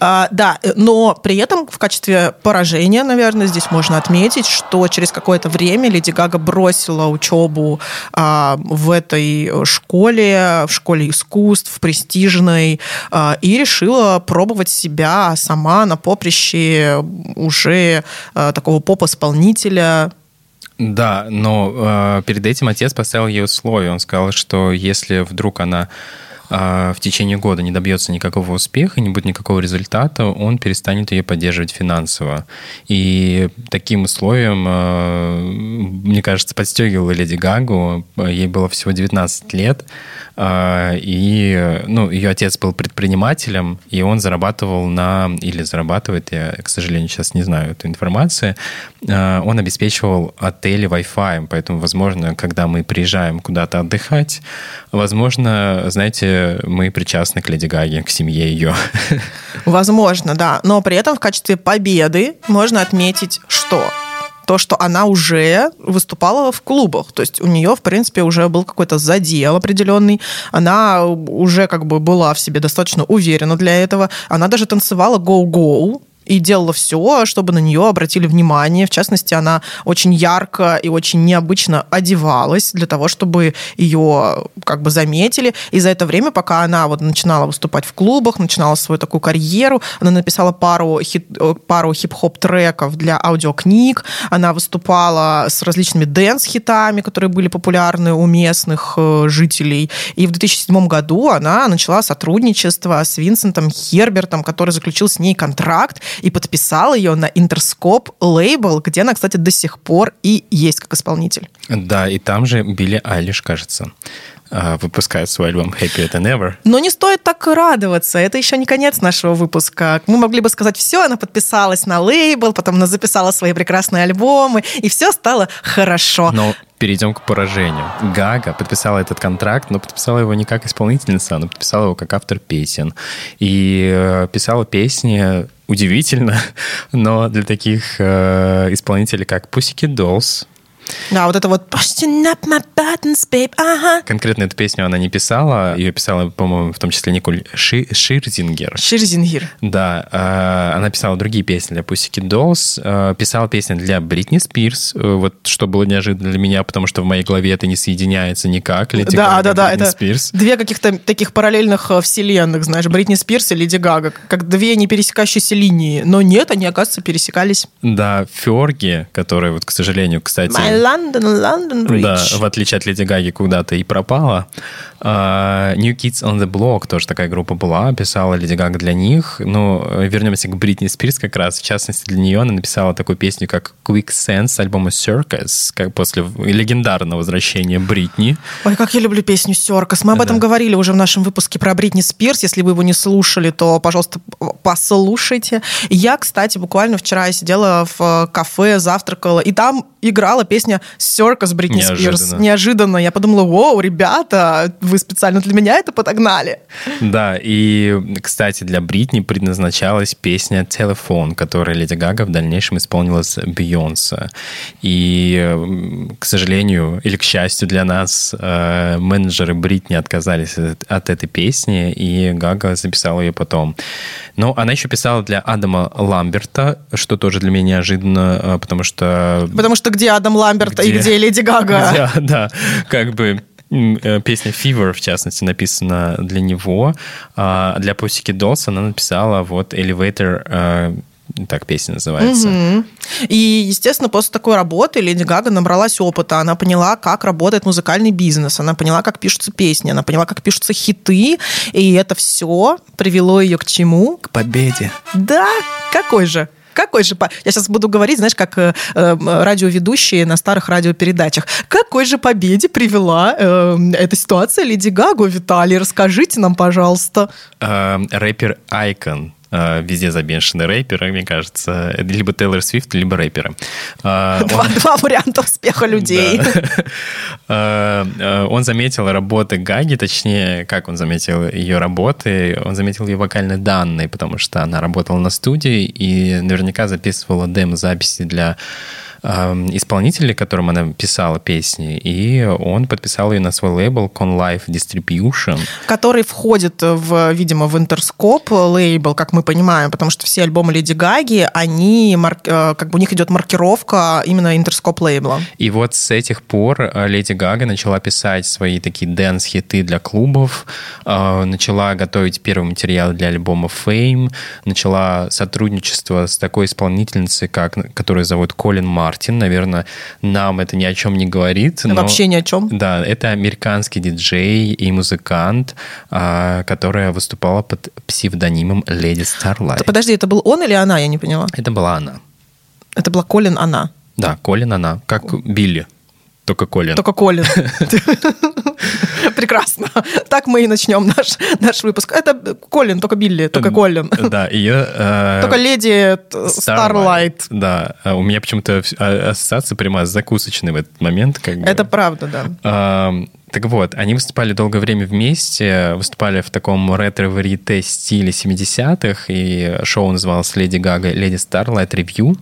А, да, но при этом в качестве поражения, наверное, здесь можно отметить, что через какое-то время Леди Гага бросила учебу а, в этой школе, в школе искусств, престижной, а, и решила пробовать себя сама на поприще уже такого поп-исполнителя. Да, но э, перед этим отец поставил ей условие. Он сказал, что если вдруг она э, в течение года не добьется никакого успеха, не будет никакого результата, он перестанет ее поддерживать финансово. И таким условием, э, мне кажется, подстегивала Леди Гагу. Ей было всего 19 лет. А, и ну, ее отец был предпринимателем, и он зарабатывал на, или зарабатывает, я, к сожалению, сейчас не знаю эту информацию, а, он обеспечивал отели Wi-Fi, поэтому, возможно, когда мы приезжаем куда-то отдыхать, возможно, знаете, мы причастны к Леди Гаге, к семье ее. Возможно, да. Но при этом в качестве победы можно отметить, что то, что она уже выступала в клубах. То есть у нее, в принципе, уже был какой-то задел определенный. Она уже как бы была в себе достаточно уверена для этого. Она даже танцевала go-go и делала все, чтобы на нее обратили внимание. В частности, она очень ярко и очень необычно одевалась для того, чтобы ее как бы заметили. И за это время, пока она вот начинала выступать в клубах, начинала свою такую карьеру, она написала пару, хит, э, пару хип-хоп треков для аудиокниг, она выступала с различными dance-хитами, которые были популярны у местных э, жителей. И в 2007 году она начала сотрудничество с Винсентом Хербертом, который заключил с ней контракт, и подписал ее на Интерскоп лейбл, где она, кстати, до сих пор и есть как исполнитель. Да, и там же Билли Айлиш, кажется а, выпускает свой альбом Happier Than Ever. Но не стоит так радоваться. Это еще не конец нашего выпуска. Мы могли бы сказать, все, она подписалась на лейбл, потом она записала свои прекрасные альбомы, и все стало хорошо. Но перейдем к поражению. Гага подписала этот контракт, но подписала его не как исполнительница, она подписала его как автор песен. И э, писала песни удивительно, но для таких э, исполнителей, как Pussycat Dolls, Да, вот это вот «Pushing up my buttons, babe, ага». Конкретно эту песню она не писала. Ее писала, по-моему, в том числе Николь Ши- Ширзингер. Ширзингер. Да, э, она писала другие песни для Pussycat Dolls, э, писала песни для Бритни Спирс, э, вот что было неожиданно для меня, потому что в моей голове это не соединяется никак. Леди Да, Гага, да, да, Бритни это Спирс. две каких-то таких параллельных э, вселенных, знаешь, Бритни Спирс и Леди Гага, как две не пересекающиеся линии. Но нет, они, оказывается, пересекались. Да, Ферги, которая вот, к сожалению, кстати... My London, London Bridge. Да, в отличие от Леди Гаги, куда-то и пропала. А, New Kids on the Block тоже такая группа была, писала Леди Гага для них. Ну, вернемся к Бритни Спирс как раз. В частности, для нее она написала такую песню, как Quick Sense с альбома Circus, как после легендарного возвращения Бритни. Ой, как я люблю песню «Серкас». Мы об этом Да. говорили уже в нашем выпуске про Бритни Спирс. Если вы его не слушали, то, пожалуйста, послушайте. Я, кстати, буквально вчера сидела в э, кафе, завтракала, и там играла песня «Серкас» Бритни Спирс. Неожиданно. Неожиданно. Я подумала, вау, ребята, вы специально для меня это подогнали. Да, и, кстати, для Бритни предназначалась песня «Телефон», которая Леди Гага в дальнейшем исполнила с Бейонсе. И, к сожалению, или к счастью для нас, э, менеджеры Бритни отказались от, этой песни, и Гага записала ее потом. Но она еще писала для Адама Ламберта, что тоже для меня неожиданно, э, потому что Потому что где Адам Ламберт и Где? где Леди Гага? да, да, как бы песня Fever, в частности, написана для него. А для Pussycat Dolls она написала вот Elevator, э, так песня называется. Мгм. И, естественно, после такой работы Леди Гага набралась опыта. Она поняла, как работает музыкальный бизнес. Она поняла, как пишутся песни. Она поняла, как пишутся хиты. И это все привело ее к чему? К победе. Да, какой же? Какой же... по- Я сейчас буду говорить, знаешь, как э, э, радиоведущие на старых радиопередачах. Какой же победе привела э, эта ситуация Леди Гагу? Виталий, расскажите нам, пожалуйста. Э, рэпер Айкон. Э, Везде замешаны рэперы, мне кажется. Либо Тейлор Свифт, либо рэперы. Э, он- Два, два варианта успеха людей. Да. Э, Он заметил работы Гаги, точнее, как он заметил ее работы, он заметил ее вокальные данные, потому что она работала на студии и наверняка записывала демо-записи для эм, исполнителей, которым она писала песни, и он подписал ее на свой лейбл Con Life Distribution. который входит, в, видимо, в Interscope лейбл, как мы понимаем, потому что все альбомы Леди Гаги, они, э, как бы у них идет маркировка именно Interscope лейбла. И вот с этих пор э, Леди Гага начала писать свои такие dance-хиты для клубов, э, начала готовить первый материал для альбома Fame, начала сотрудничество с такой исполнительницей, как, которую зовут Колин Мартин. Наверное, нам это ни о чем не говорит. но- Вообще ни о чем. Да, это американский диджей и музыкант, а, которая выступала под псевдонимом Леди Starlight. Подожди, это был он или она? Я не поняла. Это была она. Это была Колин, она. Да, Колин она, как Билли, только Колин. Только Колин. Прекрасно. Так мы и начнем наш, наш выпуск. Это Колин, только Билли, только Колин. Да, ее... э, Только леди Starlight. Да, а у меня почему-то а- ассоциация прямо с закусочной в этот момент. Как бы. Это правда, да. Ам, Так вот, они выступали долгое время вместе, выступали в таком ретро-варьете стиле 70-х, и шоу называлось «Леди Гага Леди Старлайт Ревью».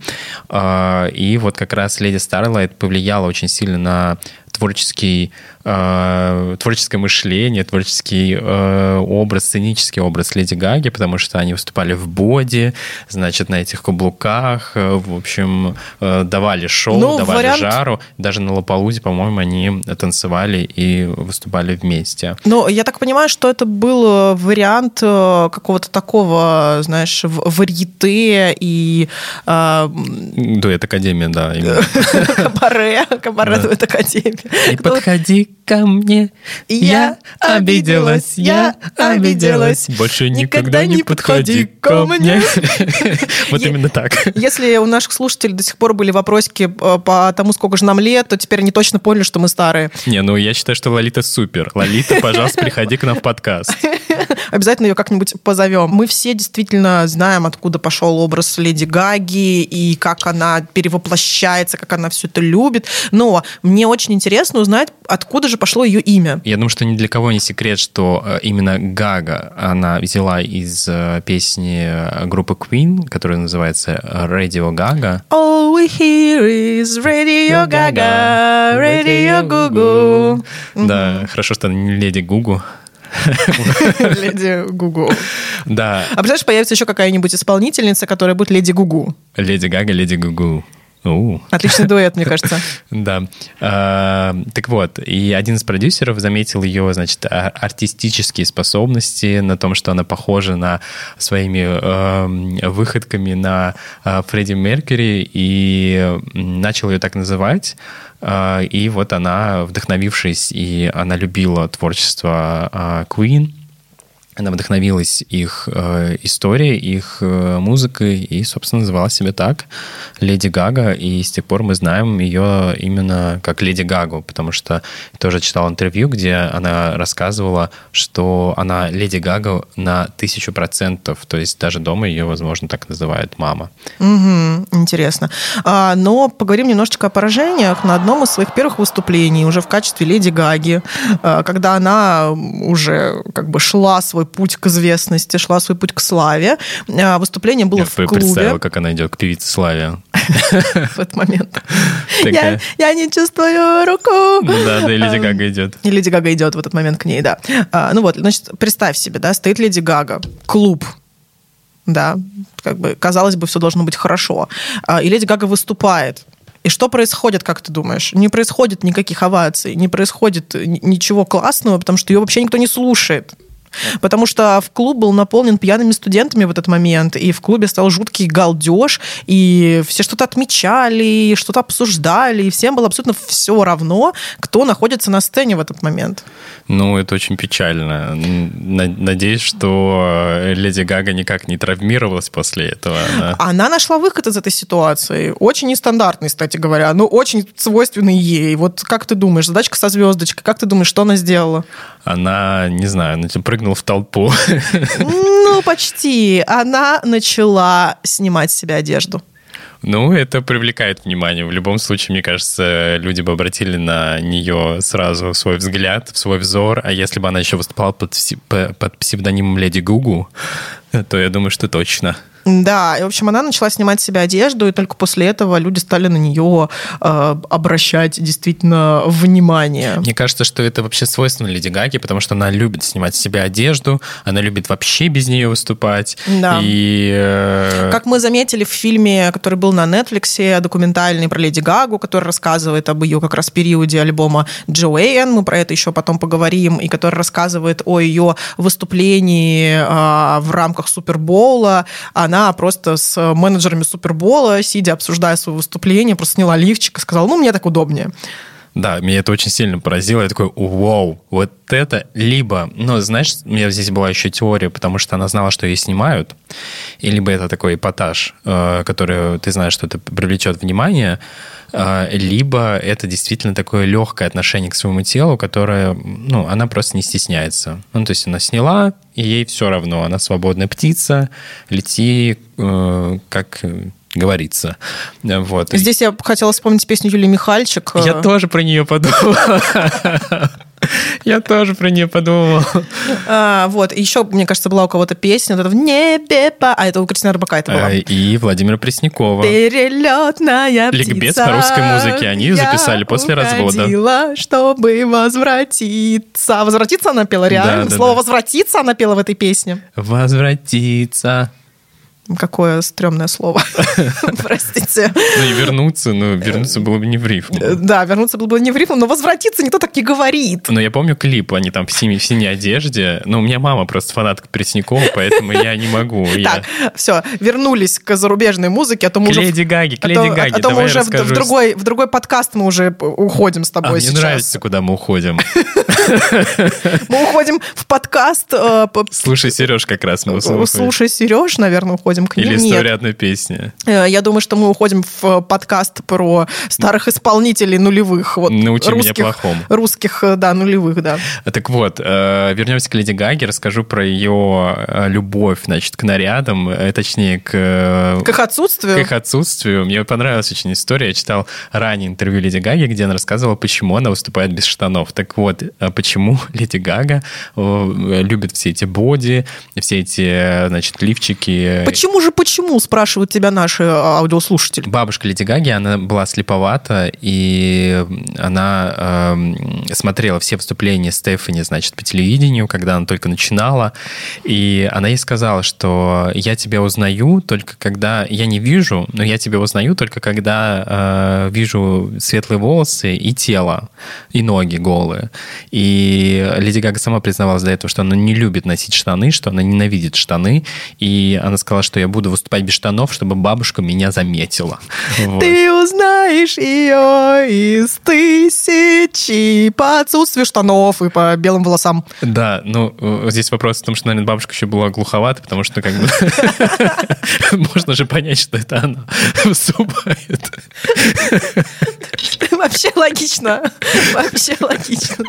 А, И вот как раз «Леди Старлайт» повлияла очень сильно на творческий, э, творческое мышление, творческий э, образ, сценический образ Леди Гаги, потому что они выступали в боди, значит, на этих каблуках, э, в общем, э, давали шоу, Ну, давали вариант- жару. Даже на Лополузе, по-моему, они танцевали и выступали вместе. Ну, я так понимаю, что это был э, вариант э, какого-то такого, знаешь, варьете и э, Дуэт Академия, да. кабаре, кабаре дуэт академия. Не подходи ко мне, я обиделась, я обиделась. Больше никогда не подходи ко мне. Вот именно так. Если у наших слушателей до сих пор были вопросики э, по тому, сколько же нам лет, то теперь они точно поняли, что мы старые. Не, ну я считаю, что Лолита супер. Лолита, пожалуйста, приходи к нам в подкаст. Обязательно ее как-нибудь позовем. Мы все действительно знаем, откуда пошел образ Леди Гаги и как она перевоплощается, как она все это любит. Но мне очень интересно интересно узнать, откуда же пошло ее имя. Я думаю, что ни для кого не секрет, что э, именно Гага она взяла из э, песни э, группы Queen, которая называется Radio Gaga. All we hear is Radio Gaga, Radio Gugu. Да, хорошо, что она не Леди Гугу. Леди Гугу. Да. А представляешь, появится еще какая-нибудь исполнительница, которая будет Леди Гугу. Леди Гага, Леди Гугу. У. Отличный дуэт, мне кажется. Да. А, так вот, и один из продюсеров заметил ее, значит, а- артистические способности на том, что она похожа на своими э, выходками на э, Фредди Меркьюри, и начал ее так называть. А, и вот она, вдохновившись, и она любила творчество а, Queen, она вдохновилась их э, историей, их э, музыкой и, собственно, называла себя так Леди Гага. И с тех пор мы знаем ее именно как Леди Гагу, потому что тоже читал интервью, где она рассказывала, что она Леди Гага на тысячу процентов, то есть даже дома ее, возможно, так называют мама. Угу, интересно. А, но поговорим немножечко о поражениях. На одном из своих первых выступлений, уже в качестве Леди Гаги, а, когда она уже как бы шла свой путь к известности, шла свой путь к славе. А, Выступление было Я в клубе. представила, как она идет к певице Славе. в этот момент. Я, я не чувствую руку. Да, да, и Леди Гага идет. И Леди Гага идет в этот момент к ней, да. А, ну вот, значит, представь себе, да, стоит Леди Гага, клуб, да, как бы, казалось бы, все должно быть хорошо. А, и Леди Гага выступает. И что происходит, как ты думаешь? Не происходит никаких оваций, не происходит ни- ничего классного, потому что ее вообще никто не слушает. Потому что в клуб был наполнен пьяными студентами в этот момент, и в клубе стал жуткий галдеж, и все что-то отмечали, что-то обсуждали, и всем было абсолютно все равно, кто находится на сцене в этот момент. Ну, это очень печально. Надеюсь, что э, Леди Гага никак не травмировалась после этого. Она- Она нашла выход из этой ситуации. Очень нестандартный, кстати говоря, но очень свойственный ей. Вот как ты думаешь, задачка со звездочкой, как ты думаешь, что она сделала? Она, не знаю, она прыгнула в толпу. Ну, почти. Она начала снимать с себя одежду. Ну, это привлекает внимание. В любом случае, мне кажется, люди бы обратили на нее сразу свой взгляд, свой взор. А если бы она еще выступала под, под псевдонимом Леди Гугу, то я думаю, что точно. Да, и, в общем, она начала снимать с себя одежду, и только после этого люди стали на нее э, обращать действительно внимание. Мне кажется, что это вообще свойственно Леди Гаге, потому что она любит снимать с себя одежду, она любит вообще без нее выступать. Да. И э, Как мы заметили в фильме, который был на Netflix, документальный про Леди Гагу, который рассказывает об ее как раз периоде альбома Джоэйн, мы про это еще потом поговорим, и который рассказывает о ее выступлении а, в рамках Супербоула. Она просто с менеджерами Супербола, сидя, обсуждая свое выступление, просто сняла лифчик и сказала, ну, мне так удобнее. Да, меня это очень сильно поразило. Я такой, вау, вот это либо... Ну, знаешь, у меня здесь была еще теория, потому что она знала, что ее снимают, и либо это такой эпатаж, э, который ты знаешь, что это привлечет внимание, э, либо это действительно такое легкое отношение к своему телу, которое, ну, она просто не стесняется. Ну, то есть она сняла, и ей все равно. Она свободная птица, лети, э, как говорится. Вот. Здесь я хотела вспомнить песню Юлии Михальчик. Я тоже про нее подумал. Я тоже про нее подумал. А, вот, еще, мне кажется, была у кого-то песня, вот это «В небе по...» А, это у Кристины Арбакайте была. И Владимира Преснякова. Перелетная птица. Ликбез по русской музыке. Они записали после развода. чтобы возвратиться. Возвратиться она пела реально? Да, да, Слово да. «возвратиться» она пела в этой песне. Возвратиться. Какое стрёмное слово. Простите. Ну и вернуться, ну вернуться было бы не в рифму. Да, вернуться было бы не в рифму, но возвратиться никто так не говорит. Но я помню клип, они там в синей, в синей одежде. Но у меня мама просто фанатка Преснякова, поэтому я не могу. Так, все, вернулись к зарубежной музыке, а то мы уже... Леди Гаге, к а Леди Гаге. А то мы Давай уже в, другой, в другой подкаст мы уже п- уходим с А тобой мне сейчас. нравится, куда мы уходим. Мы уходим в подкаст. э, Слушай, Сереж, как раз мы. Слушай, Сереж, наверное, уходим. Уходим к ним. Или Нет. история одной песни. Э, Я думаю, что мы уходим в подкаст про старых исполнителей нулевых. Вот, Научи меня русских, плохому. Русских, э, да, нулевых, да. Так вот, э, вернемся к Леди Гаге, расскажу про ее э, любовь, значит, к нарядам, э, точнее, к, э, К их отсутствию. к их отсутствию. Мне понравилась очень история. Я читал ранее интервью Леди Гаги, где она рассказывала, почему она выступает без штанов. Так вот, э, почему Леди Гага э, любит все эти боди, все эти, э, значит, лифчики. Почему же почему, спрашивают тебя наши э, аудиослушатели. Бабушка Леди Гаги, она была слеповата, и она эм, смотрела все выступления Стефани, значит, по телевидению, когда она только начинала, и она ей сказала, что я тебя узнаю только когда... Я не вижу, но я тебя узнаю только когда э, вижу светлые волосы и тело, и ноги голые. И Леди Гага сама признавалась до этого, что она не любит носить штаны, что она ненавидит штаны, и она сказала, что я буду выступать без штанов, чтобы бабушка меня заметила. Вот. Ты узнаешь ее из тысячи по отсутствию штанов и по белым волосам. Да, ну, э, здесь вопрос в том, что, наверное, бабушка еще была глуховата, потому что, как бы, можно же понять, что это она выступает. Вообще логично. Вообще логично.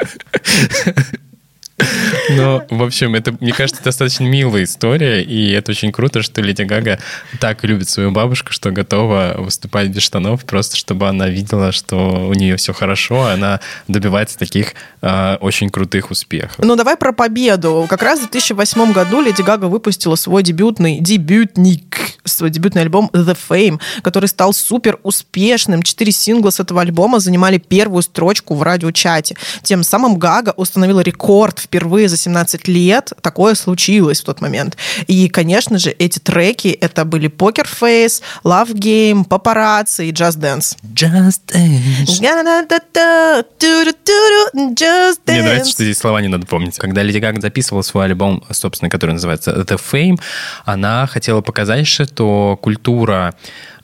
Но, в общем, это, мне кажется, достаточно милая история, и это очень круто, что Леди Гага так любит свою бабушку, что готова выступать без штанов, просто чтобы она видела, что у нее все хорошо, и она добивается таких э, очень крутых успехов. Ну, давай про победу. Как раз в 2008 году Леди Гага выпустила свой дебютный, дебютник, свой дебютный альбом The Fame, который стал супер успешным. Четыре сингла с этого альбома занимали первую строчку в радиочате. Тем самым Гага установила рекорд впервые за 17 лет. Такое случилось в тот момент. И, конечно же, эти треки, это были Poker Face, Love Game, Paparazzi и Just Dance. Just dance. Just Мне нравится, Dance. что здесь слова не надо помнить. Когда Леди Гага записывала свой альбом, собственно, который называется The Fame, она хотела показать, что культура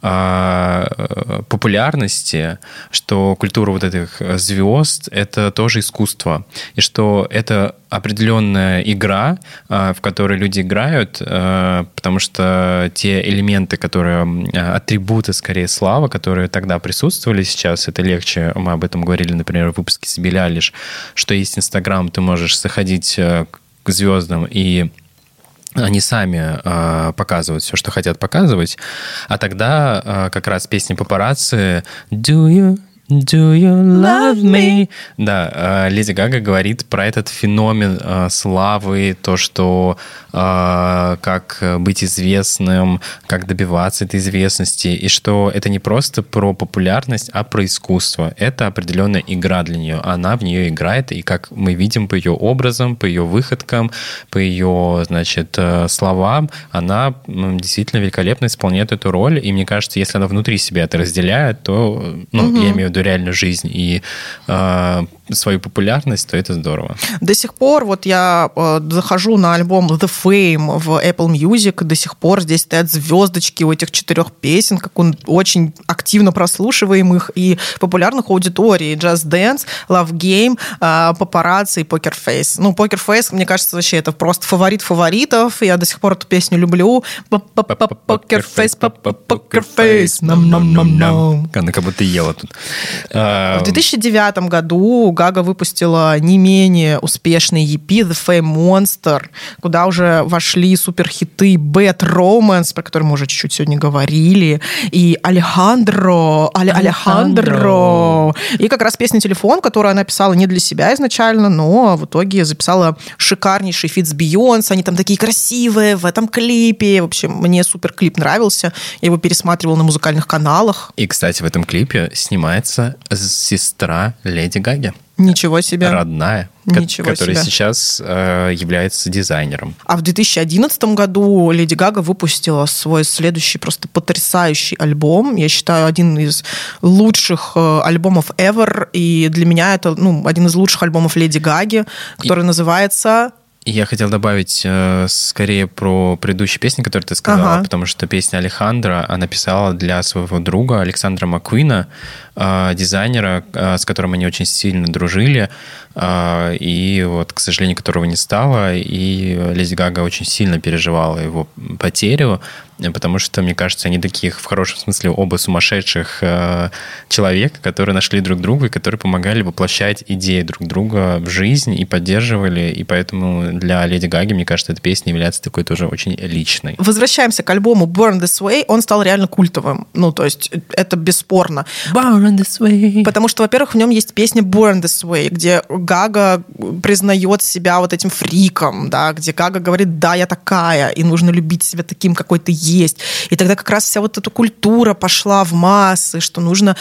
э, популярности, что культура вот этих звезд — это тоже искусство. И что это определенная игра, а, в которой люди играют, а, потому что те элементы, которые а, атрибуты, скорее, славы, которые тогда присутствовали сейчас, это легче. Мы об этом говорили, например, в выпуске с Билли Айлиш, что есть Инстаграм, ты можешь заходить э, к звездам и они сами э, показывают все, что хотят показывать, а тогда э, как раз песни папарацци «Do you Do you love me? Да, э, Леди Гага говорит про этот феномен э, славы, то, что э, как быть известным, как добиваться этой известности, и что это не просто про популярность, а про искусство. Это определенная игра для нее. Она в нее играет, и как мы видим по ее образам, по ее выходкам, по ее, значит, словам, она действительно великолепно исполняет эту роль, и мне кажется, если она внутри себя это разделяет, то, ну, я имею в виду реальную жизнь. И э, свою популярность, то это здорово. До сих пор вот я э, захожу на альбом The Fame в Apple Music, до сих пор здесь стоят звездочки у этих четырех песен, как он очень активно прослушиваемых и популярных аудиторий. Just Dance, Love Game, э, Paparazzi и Poker Face. Ну, Poker Face, мне кажется, вообще это просто фаворит фаворитов. Я до сих пор эту песню люблю. Poker Face, Poker Face. Нам-нам-нам-нам. Она как будто ела тут. В 2009 году Гага выпустила не менее успешный EP The Fame Monster, куда уже вошли суперхиты Bad Romance, про который мы уже чуть-чуть сегодня говорили, и Alejandro, Ale- Alejandro. И как раз песня «Telephone», которую она писала не для себя изначально, но в итоге записала шикарнейший feat с Бейонсе. Они там такие красивые в этом клипе. В общем, мне супер клип нравился. Я его пересматривала на музыкальных каналах. И, кстати, в этом клипе снимается сестра Леди Гаги. Ничего себе. Родная, Ничего которая себе. сейчас э, является дизайнером. А в 2011 году Леди Гага выпустила свой следующий просто потрясающий альбом. Я считаю, один из лучших э, альбомов ever. И для меня это ну, один из лучших альбомов Леди Гаги, который называется... Я хотел добавить э, скорее про предыдущие песни, которые ты сказала, Ага. потому что песня Алехандра она писала для своего друга Александра Маккуина, э, дизайнера, э, с которым они очень сильно дружили, э, и вот, к сожалению, которого не стало, и Леди Гага очень сильно переживала его потерю, потому что, мне кажется, они таких, в хорошем смысле, оба сумасшедших э, человека, которые нашли друг друга и которые помогали воплощать идеи друг друга в жизнь и поддерживали, и поэтому для Леди Гаги, мне кажется, эта песня является такой тоже очень личной. Возвращаемся к альбому Born This Way, он стал реально культовым, ну, то есть это бесспорно. Born This Way. Потому что, во-первых, в нем есть песня Born This Way, где Гага признает себя вот этим фриком, да, где Гага говорит, да, я такая, и нужно любить себя таким, какой ты есть. И тогда как раз вся вот эта культура пошла в массы, что нужно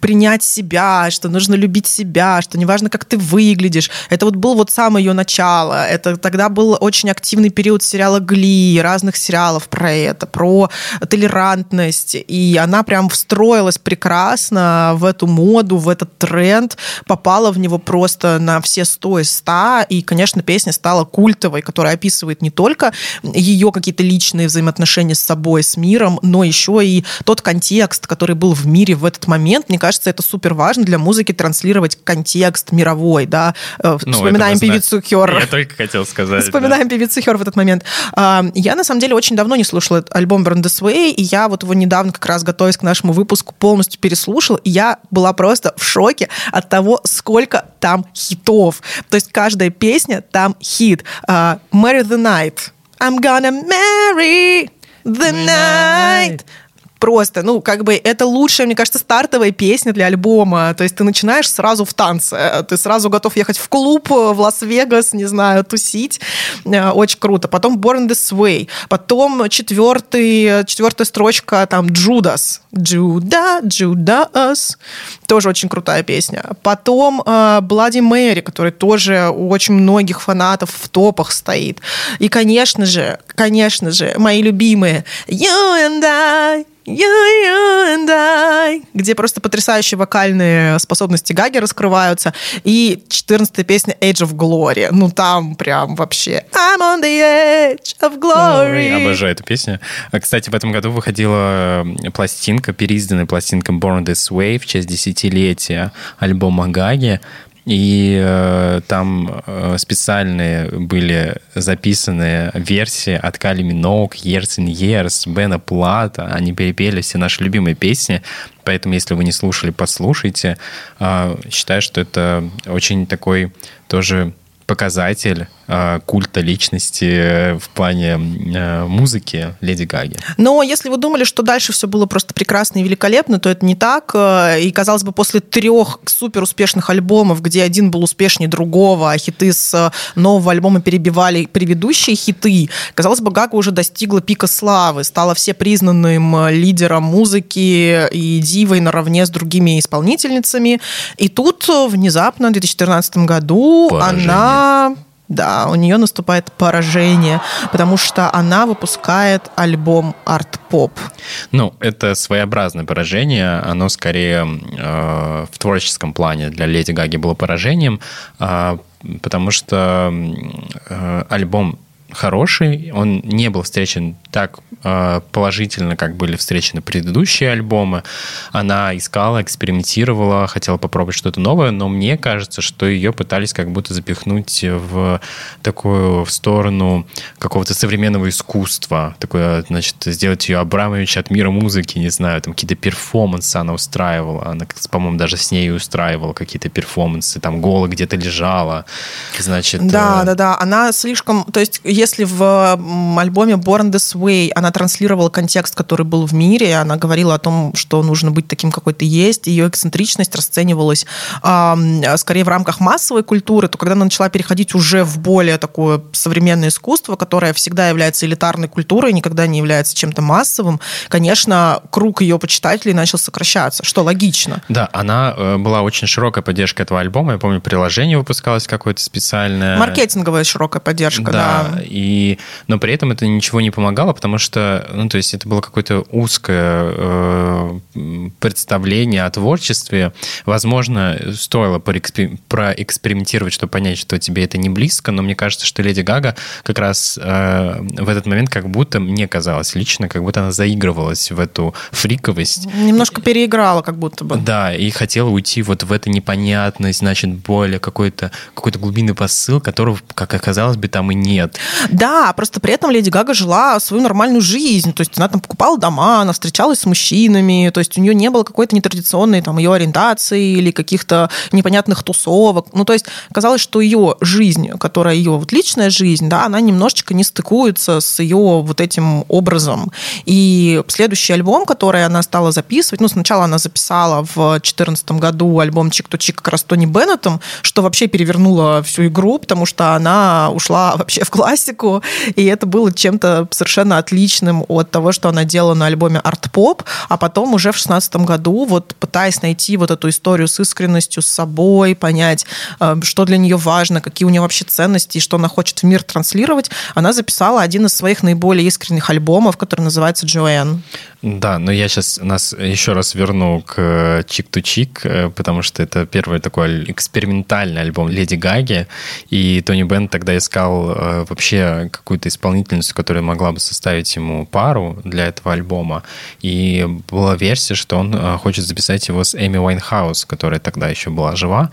принять себя, что нужно любить себя, что неважно, как ты выглядишь. Это вот был вот самое ее начало. Это тогда был очень активный период сериала «Гли», разных сериалов про это, про толерантность. И она прям встроилась прекрасно в эту моду, в этот тренд, попала в него просто на все сто из ста. И, конечно, песня стала культовой, которая описывает не только ее какие-то личные взаимоотношения с собой, с миром, но еще и тот контекст, который был в мире в этот момент. Мне кажется, это супер важно для музыки транслировать контекст мировой, да. Э, ну, Вспоминаем певицу Хер. Я только хотел сказать. Вспоминаем да. певицу Хер в этот момент. А, я, на самом деле, очень давно не слушала альбом Burn This Way, и я вот его недавно, как раз готовясь к нашему выпуску, полностью переслушала, и я была просто в шоке от того, сколько там хитов. То есть каждая песня там хит. Uh, Marry the Night. I'm gonna marry the, night. night. Просто, ну, как бы это лучшая, мне кажется, стартовая песня для альбома. То есть ты начинаешь сразу в танце, ты сразу готов ехать в клуб в Лас-Вегас, не знаю, тусить. Э, очень круто. Потом Born This Way. Потом четвертый, четвертая строчка, там, Judas. Judas, Judas. Тоже очень крутая песня. Потом Bloody Mary, который тоже у очень многих фанатов в топах стоит. И, конечно же, конечно же, мои любимые You and I, You, you and I, где просто потрясающие вокальные способности Гаги раскрываются. И 14 песня Age of Glory. Ну, там прям вообще I'm on the edge of glory. Ой, обожаю эту песню. А, кстати, в этом году выходила пластинка, переизданная пластинка Born This Way в честь десятилетия альбома Гаги. И э, там э, специальные были записаны версии от Кали Миноук, Years Years, Бена Плата. Они перепели все наши любимые песни. Поэтому, если вы не слушали, послушайте. Э, считаю, что это очень такой тоже показатель э, культа личности э, в плане э, музыки Леди Гаги. Но если вы думали, что дальше все было просто прекрасно и великолепно, то это не так. Э, и, казалось бы, после трех супер успешных альбомов, где один был успешнее другого, а хиты с э, нового альбома перебивали предыдущие хиты, казалось бы, Гага уже достигла пика славы, стала все признанным лидером музыки и дивой наравне с другими исполнительницами. И тут внезапно в 2014 году Поражение. она да, у нее наступает поражение, потому что она выпускает альбом арт-поп. Ну, это своеобразное поражение. Оно скорее э, в творческом плане для Леди Гаги было поражением, э, потому что э, альбом хороший, он не был встречен так э, положительно, как были встречены предыдущие альбомы. Она искала, экспериментировала, хотела попробовать что-то новое, но мне кажется, что ее пытались как будто запихнуть в такую в сторону какого-то современного искусства, такое, значит, сделать ее Абрамович от мира музыки, не знаю, там какие-то перформансы она устраивала, она, по-моему, даже с ней устраивала какие-то перформансы, там голо где-то лежала, значит... Да, э... да, да, она слишком, то есть если в альбоме Born This Way она транслировала контекст, который был в мире, она говорила о том, что нужно быть таким, какой ты есть, ее эксцентричность расценивалась э, скорее в рамках массовой культуры, то когда она начала переходить уже в более такое современное искусство, которое всегда является элитарной культурой, никогда не является чем-то массовым, конечно, круг ее почитателей начал сокращаться, что логично. Да, она э, была очень широкая поддержка этого альбома. Я помню, приложение выпускалось какое-то специальное. Маркетинговая широкая поддержка, да. да. И, но при этом это ничего не помогало, потому что, ну, то есть это было какое-то узкое э, представление о творчестве. Возможно, стоило проэкспериментировать, чтобы понять, что тебе это не близко, но мне кажется, что Леди Гага как раз э, в этот момент как будто, мне казалось лично, как будто она заигрывалась в эту фриковость. Немножко переиграла как будто бы. Да, и хотела уйти вот в это непонятность, значит, более какой-то какой глубинный посыл, которого, как оказалось бы, там и нет. Да, просто при этом Леди Гага жила свою нормальную жизнь. То есть она там покупала дома, она встречалась с мужчинами, то есть у нее не было какой-то нетрадиционной там ее ориентации или каких-то непонятных тусовок. Ну, то есть казалось, что ее жизнь, которая ее вот личная жизнь, да, она немножечко не стыкуется с ее вот этим образом. И следующий альбом, который она стала записывать, ну, сначала она записала в 2014 году альбом «Чик то Чик» как раз Тони Беннетом, что вообще перевернуло всю игру, потому что она ушла вообще в классику, и это было чем-то совершенно отличным от того, что она делала на альбоме «Арт-поп», а потом уже в 2016 году, вот пытаясь найти вот эту историю с искренностью, с собой, понять, э, что для нее важно, какие у нее вообще ценности и что она хочет в мир транслировать, она записала один из своих наиболее искренних альбомов, который называется «Joanne». Да, но я сейчас нас еще раз верну к Cheek to Cheek, потому что это первый такой экспериментальный альбом Леди Гаги, и Тони Беннет тогда искал э, вообще какую-то исполнительницу, которая могла бы составить ему пару для этого альбома, и была версия, что он э, хочет записать его с Эми Уайнхаус, которая тогда еще была жива,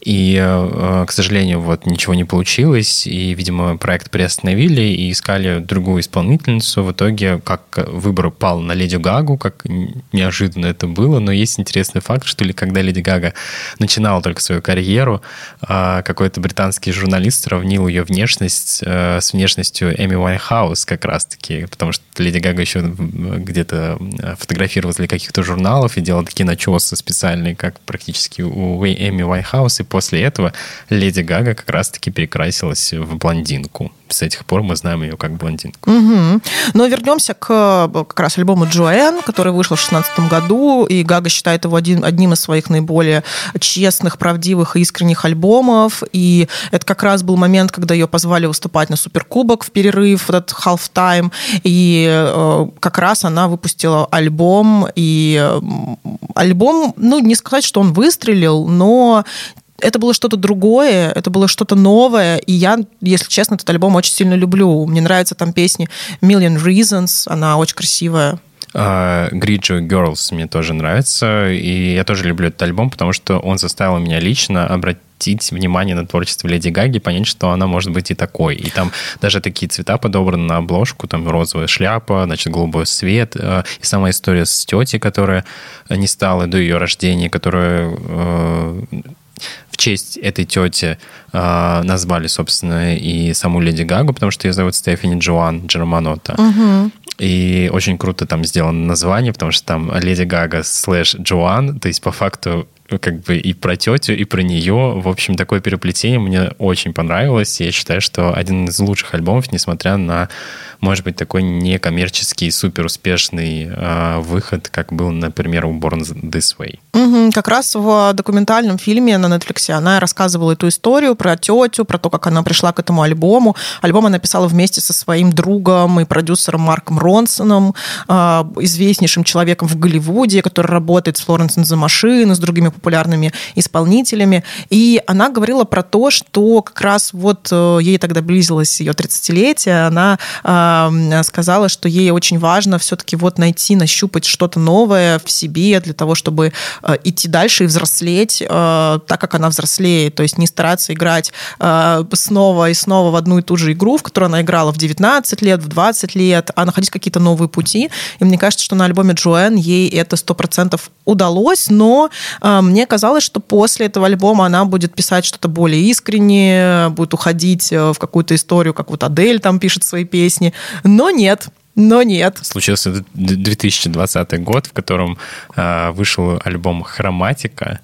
и, э, к сожалению, вот ничего не получилось, и, видимо, проект приостановили и искали другую исполнительницу. В итоге, как выбор пал на Леди Леди Гагу, как неожиданно это было, но есть интересный факт, что ли, когда Леди Гага начинала только свою карьеру, а, какой-то британский журналист сравнил ее внешность э, с внешностью Эми Уайнхаус как раз-таки, потому что Леди Гага еще где-то фотографировалась для каких-то журналов и делала такие начесы специальные, как практически у Эми Уайнхаус, и после этого Леди Гага как раз-таки перекрасилась в блондинку. С этих пор мы знаем ее как блондинку. Угу. Но вернемся к как раз альбому Джо Джоэн, который вышел в 2016 году, и Гага считает его один, одним из своих наиболее честных, правдивых и искренних альбомов. И это как раз был момент, когда ее позвали выступать на Суперкубок в перерыв, этот half-time, и э, как раз она выпустила альбом, и э, альбом, ну, не сказать, что он выстрелил, но это было что-то другое, это было что-то новое, и я, если честно, этот альбом очень сильно люблю. Мне нравятся там песни Million Reasons, она очень красивая. Гриджо uh, Girls мне тоже нравится, и я тоже люблю этот альбом, потому что он заставил меня лично обратить внимание на творчество Леди Гаги, понять, что она может быть и такой. И там даже такие цвета подобраны на обложку, там розовая шляпа, значит, голубой свет. Э, и сама история с тетей, которая не стала до ее рождения, которая в честь этой тети э, назвали, собственно, и саму Леди Гагу, потому что ее зовут Стефани Джоан Джерманота. Угу. И очень круто там сделано название, потому что там Леди Гага слэш Джоан, то есть по факту как бы и про тетю, и про нее. В общем, такое переплетение мне очень понравилось. Я считаю, что один из лучших альбомов, несмотря на, может быть, такой некоммерческий, супер успешный э, выход, как был, например, у Born This Way. Угу. Как раз в документальном фильме на Netflix она рассказывала эту историю про тетю, про то, как она пришла к этому альбому. Альбом она писала вместе со своим другом и продюсером Марком Ронсоном, э, известнейшим человеком в Голливуде, который работает с Флоренс за машины, с другими популярными исполнителями. И она говорила про то, что как раз вот э, ей тогда близилось ее 30-летие, она э, сказала, что ей очень важно все-таки вот найти, нащупать что-то новое в себе для того, чтобы э, идти дальше и взрослеть так, как она взрослеет. То есть не стараться играть снова и снова в одну и ту же игру, в которую она играла в 19 лет, в 20 лет, а находить какие-то новые пути. И мне кажется, что на альбоме Джоэн ей это 100% удалось, но мне казалось, что после этого альбома она будет писать что-то более искреннее, будет уходить э, в какую-то историю, как вот Адель там пишет свои песни. Но нет, но нет. Случился 2020 год, в котором э, вышел альбом «Хроматика»,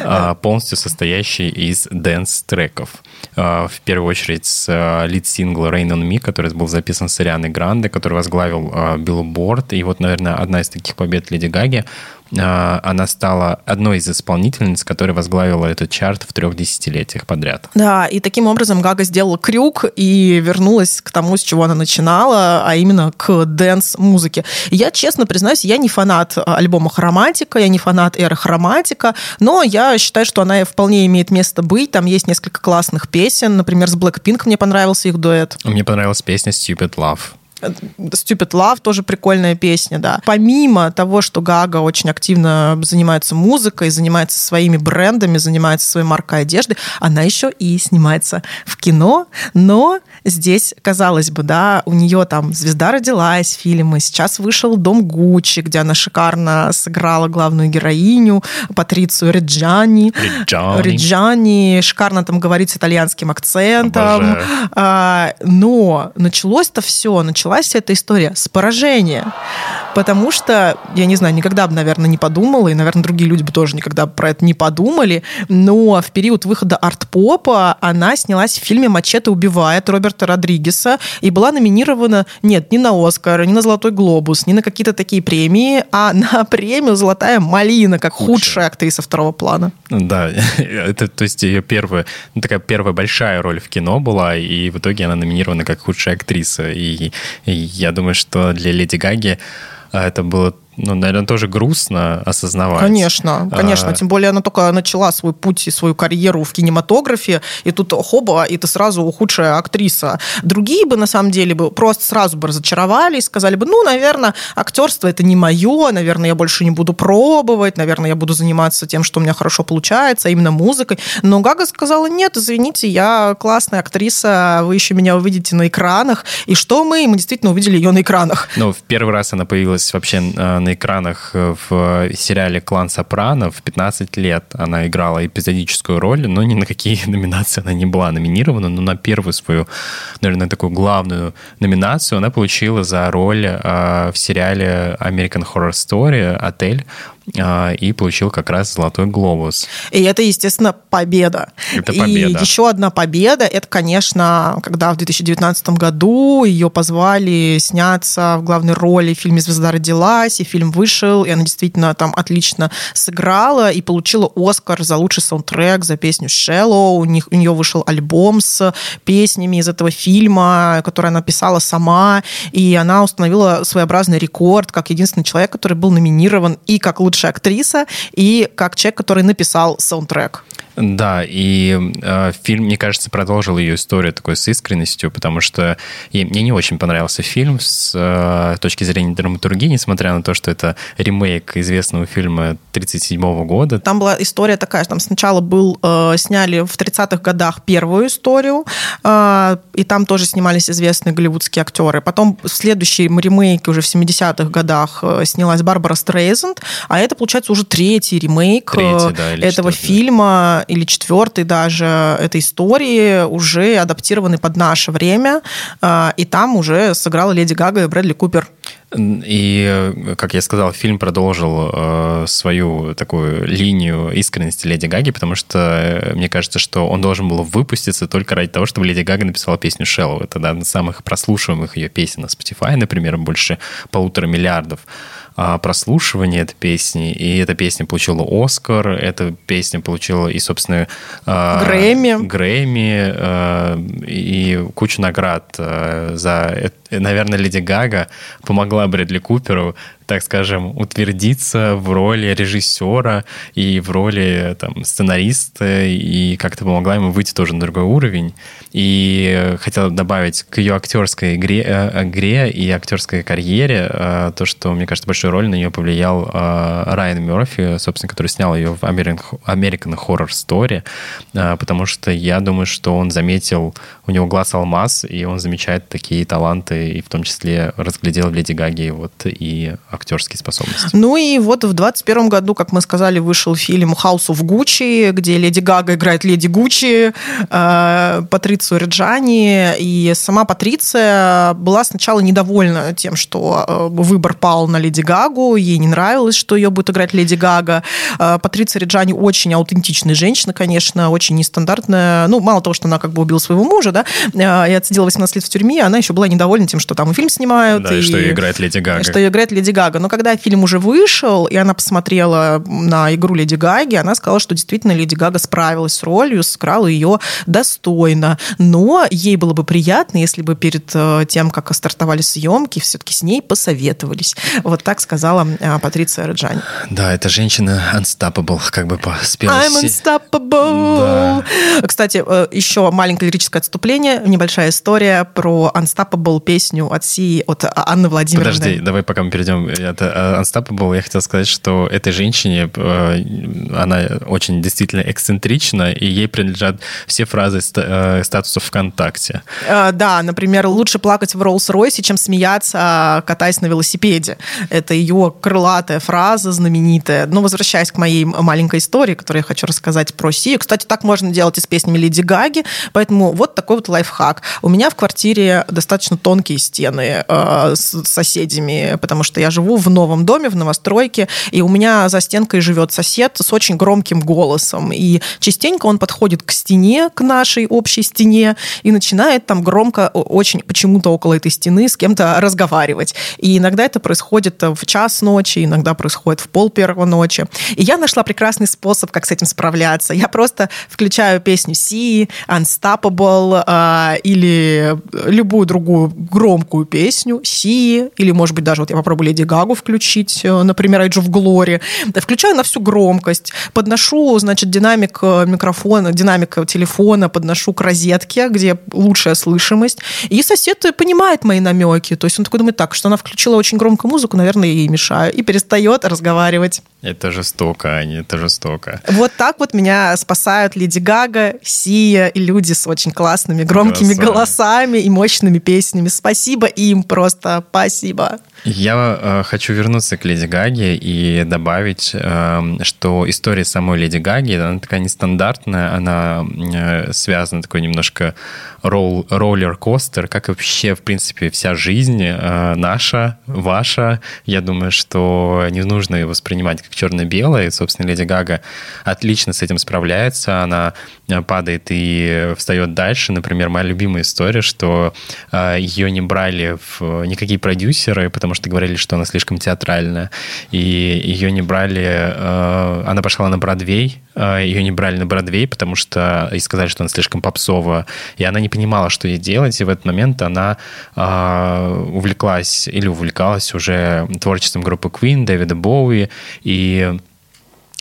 э, полностью состоящий из dance-треков. Э, в первую очередь с э, lead-сингла «Rain on Me», который был записан с Арианой Гранде, который возглавил э, Billboard. И вот, наверное, одна из таких побед Леди Гаги а, она стала одной из исполнительниц, которая возглавила этот чарт в трех десятилетиях подряд. Да, и таким образом Гага сделала крюк и вернулась к тому, с чего она начинала, а именно к dance-музыке. Я, честно признаюсь, я не фанат альбома «Хроматика», я не фанат эры «Хроматика», но я считаю, что она вполне имеет место быть. Там есть несколько классных песен. Например, с Blackpink мне понравился их дуэт. Мне понравилась песня «Stupid Love». Stupid Love тоже прикольная песня, да. Помимо того, что Гага очень активно занимается музыкой, занимается своими брендами, занимается своей маркой одежды, она еще и снимается в кино, но здесь, казалось бы, да, у нее там «Звезда родилась» фильмы, сейчас вышел «Дом Гуччи», где она шикарно сыграла главную героиню, Патрицию Реджани. Реджани. Реджани, шикарно там говорит с итальянским акцентом. А, но началось-то все, началась эта история с поражения. Потому что, я не знаю, никогда бы, наверное, не подумала, и, наверное, другие люди бы тоже никогда про это не подумали, но в период выхода арт-попа она снялась в фильме «Мачете убивает» Роберта Родригеса и была номинирована, нет, не на «Оскар», не на «Золотой глобус», не на какие-то такие премии, а на премию «Золотая малина», как худшая, худшая актриса второго плана. Да, это, то есть ее первая, ну, такая первая большая роль в кино была, и в итоге она номинирована как худшая актриса. И, и я думаю, что для Леди Гаги а, это было ну, наверное, тоже грустно осознавать. Конечно, конечно. А... Тем более она только начала свой путь и свою карьеру в кинематографе, и тут хоба, и ты сразу худшая актриса. Другие бы, на самом деле, бы просто сразу бы разочаровались, сказали бы, ну, наверное, актерство это не мое, наверное, я больше не буду пробовать, наверное, я буду заниматься тем, что у меня хорошо получается, а именно музыкой. Но Гага сказала, нет, извините, я классная актриса, вы еще меня увидите на экранах. И что мы? Мы действительно увидели ее на экранах. Ну, в первый раз она появилась вообще на на экранах э, в сериале «Клан Сопрано» в 15 лет. Она играла эпизодическую роль, но ни на какие номинации она не была номинирована, но на первую свою, наверное, такую главную номинацию она получила за роль э, в сериале American Horror Story «Отель», а, и получил как раз «Золотой глобус». И это, естественно, победа. Это победа. И еще одна победа, это, конечно, когда в 2019 году ее позвали сняться в главной роли в фильме «Звезда родилась», и фильм вышел, и она действительно там отлично сыграла и получила Оскар за лучший саундтрек, за песню «Shallow». У, них, у нее вышел альбом с песнями из этого фильма, который она писала сама, и она установила своеобразный рекорд как единственный человек, который был номинирован и как лучший лучшая актриса и как человек, который написал саундтрек. Да, и э, фильм, мне кажется, продолжил ее историю такой с искренностью, потому что и, мне не очень понравился фильм с э, точки зрения драматургии, несмотря на то, что это ремейк известного фильма 1937 года. Там была история такая, что там сначала был, э, сняли в 30-х годах первую историю, э, и там тоже снимались известные голливудские актеры. Потом в следующем ремейке уже в 70-х годах э, снялась Барбара Стрейзенд, а это, получается, уже третий ремейк третий, да, этого фильма или четвертый даже этой истории уже адаптированы под наше время, а, и там уже сыграла Леди Гага и Брэдли Купер. И, как я сказал, фильм продолжил э, свою такую линию искренности Леди Гаги, потому что э, мне кажется, что он должен был выпуститься только ради того, чтобы Леди Гага написала песню «Shallow». Это одна из самых прослушиваемых ее песен на Spotify, например, больше полутора миллиардов прослушивания этой песни, и эта песня получила Оскар, эта песня получила и, собственно, а, Грэмми, Грэмми а, и кучу наград а, за... Наверное, Леди Гага помогла Брэдли Куперу так скажем, утвердиться в роли режиссера и в роли там, сценариста, и как-то помогла ему выйти тоже на другой уровень. И хотела добавить к ее актерской игре, э, игре и актерской карьере э, то, что, мне кажется, большую роль на нее повлиял э, Райан Мерфи, собственно, который снял ее в American Horror Story, потому что я думаю, что он заметил, у него глаз алмаз, и он замечает такие таланты, и в том числе разглядел в Леди Гаге вот и актерские способности. Ну и вот в 21 году, как мы сказали, вышел фильм «House of Gucci», где Леди Гага играет Леди Гуччи, э, Патрицию Реджани. И сама Патриция была сначала недовольна тем, что э, выбор пал на Леди Гагу. Ей не нравилось, что ее будет играть Леди Гага. Э, Патриция Реджани очень аутентичная женщина, конечно, очень нестандартная. Ну, мало того, что она как бы убила своего мужа, да, и отсидела 18 лет в тюрьме, она еще была недовольна тем, что там и фильм снимают. Да, и, и что ее играет Леди Гага. Что ее играет Леди Гага. Но когда фильм уже вышел, и она посмотрела на игру Леди Гаги, она сказала, что действительно Леди Гага справилась с ролью, сыграла ее достойно. Но ей было бы приятно, если бы перед э, тем, как стартовали съемки, все-таки с ней посоветовались. Вот так сказала э, Патриция Раджани. Да, эта женщина unstoppable, как бы по спелости. I'm unstoppable. Да. Кстати, э, еще маленькое лирическое отступление, небольшая история про unstoppable песню песню от Си, от Анны Владимировны. Подожди, давай пока мы перейдем от э, Unstoppable, я хотел сказать, что этой женщине, э, она очень действительно эксцентрична, и ей принадлежат все фразы э, статусов ВКонтакте. Да, например, лучше плакать в Роллс-Ройсе, чем смеяться, катаясь на велосипеде. Это ее крылатая фраза, знаменитая. Но возвращаясь к моей маленькой истории, которую я хочу рассказать про Сию. Кстати, так можно делать и с песнями Леди Гаги, поэтому вот такой вот лайфхак. У меня в квартире достаточно тонкие стены э, с соседями, потому что я живу в новом доме, в новостройке, и у меня за стенкой живет сосед с очень громким голосом. И частенько он подходит к стене, к нашей общей стене, и начинает там громко, очень почему-то около этой стены с кем-то разговаривать. И иногда это происходит в час ночи, иногда происходит в пол первого ночи. И я нашла прекрасный способ, как с этим справляться. Я просто включаю песню Си, Unstoppable э, или любую другую громкую песню Си, или, может быть, даже вот я попробую Леди Гагу включить, э, например, Age of Glory. Включаю на всю громкость, подношу, значит, динамик э, микрофона, динамик телефона, подношу к розетке, где лучшая слышимость. И сосед понимает мои намеки. То есть он такой думает, так, что она включила очень громкую музыку, наверное, я ей мешаю. И перестает разговаривать. Это жестоко, Аня, это жестоко. Вот так вот меня спасают Леди Гага, Сия и люди с очень классными, громкими голосами, голосами и мощными песнями. Спасибо им просто, спасибо. Я э, хочу вернуться к Леди Гаге и добавить, э, что история самой Леди Гаги, она такая нестандартная, она э, связана такой немножко ролл, роллер-костер, как и вообще, в принципе, вся жизнь э, наша, ваша. Я думаю, что не нужно ее воспринимать как черно-белое. И, собственно, Леди Гага отлично с этим справляется. Она э, падает и встает дальше. Например, моя любимая история, что э, ее не брали в никакие продюсеры, потому что говорили, что она слишком театральная. И ее не брали... Э, она пошла на Бродвей, э, ее не брали на Бродвей, потому что и сказали, что она слишком попсовая. И она не понимала, что ей делать, и в этот момент она э, увлеклась или увлекалась уже творчеством группы Queen, Дэвида Боуи, и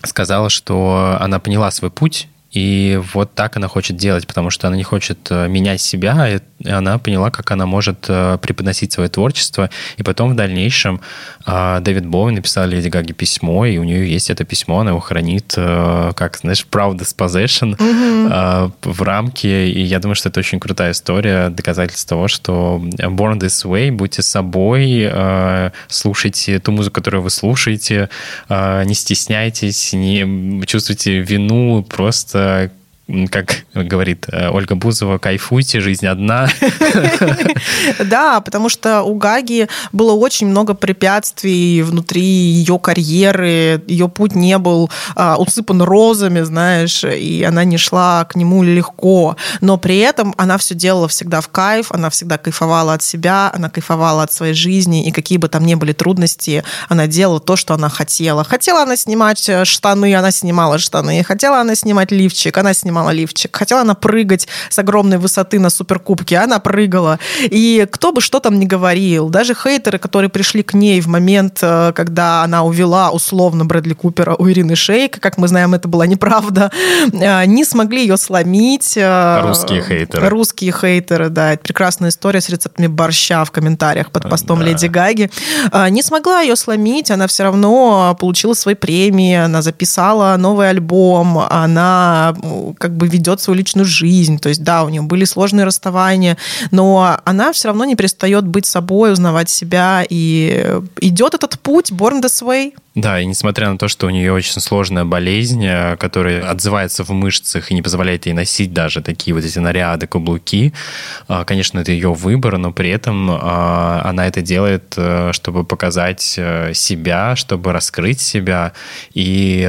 сказала, что она поняла свой путь, и вот так она хочет делать, потому что она не хочет э, менять себя, и она поняла, как она может э, преподносить свое творчество. И потом в дальнейшем э, Дэвид Боуэн написал Леди Гаге письмо, и у нее есть это письмо, она его хранит, как, знаешь, proud disposition mm-hmm. в рамке. И я думаю, что это очень крутая история, доказательство того, что born this way, будьте собой, слушайте ту музыку, которую вы слушаете, не стесняйтесь, не чувствуйте вину, просто просто как говорит э, Ольга Бузова, кайфуйте, жизнь одна. Да, потому что у Гаги было очень много препятствий внутри ее карьеры, ее путь не был а, усыпан розами, знаешь, и она не шла к нему легко, но при этом она все делала всегда в кайф, она всегда кайфовала от себя, она кайфовала от своей жизни, и какие бы там ни были трудности, она делала то, что она хотела. Хотела она снимать э, штаны, она снимала штаны, хотела она снимать лифчик, она снимала снимала лифчик. Хотела она прыгать с огромной высоты на суперкубке, она прыгала. И кто бы что там ни говорил, даже хейтеры, которые пришли к ней в момент, э, когда она увела условно Брэдли Купера у Ирины Шейк, как мы знаем, это была неправда, э, не смогли ее сломить. Э, Русские хейтеры. Русские хейтеры, да. Это прекрасная история с рецептами борща в комментариях под постом да. Леди Гаги. Не смогла ее сломить, она все равно получила свои премии, она записала новый альбом, она как бы ведет свою личную жизнь. То есть, да, у нее были сложные расставания, но она все равно не перестает быть собой, узнавать себя, и идет этот путь, born this way. Да, и несмотря на то, что у нее очень сложная болезнь, э, которая отзывается в мышцах и не позволяет ей носить даже такие вот эти наряды, каблуки, э, конечно, это ее выбор, но при этом э, она это делает, чтобы показать себя, чтобы раскрыть себя. И,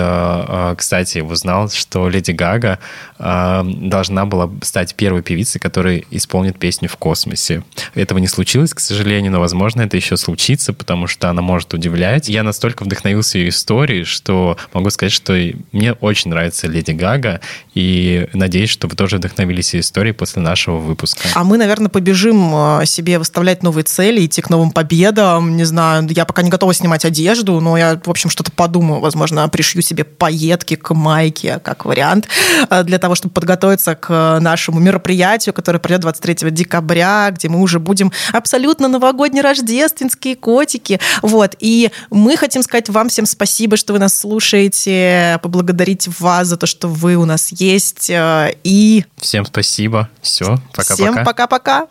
кстати, узнал, что Леди Гага должна была стать первой певицей, которая исполнит песню в космосе. Этого не случилось, к сожалению, но, возможно, это еще случится, потому что она может удивлять. Я настолько вдохновился вдохновился ее историей, что могу сказать, что мне очень нравится Леди Гага, и надеюсь, что вы тоже вдохновились ее историей после нашего выпуска. А мы, наверное, побежим э, себе выставлять новые цели, идти к новым победам. Не знаю, я пока не готова снимать одежду, но я, в общем, что-то подумаю. Возможно, пришью себе пайетки к майке, как вариант, э, для того, чтобы подготовиться к нашему мероприятию, которое пройдет 23 декабря, где мы уже будем абсолютно новогодние рождественские котики. Вот. И мы хотим сказать вам всем спасибо, что вы нас слушаете, поблагодарить вас за то, что вы у нас есть. Э, и... Всем спасибо. Все, пока-пока. Всем пока-пока.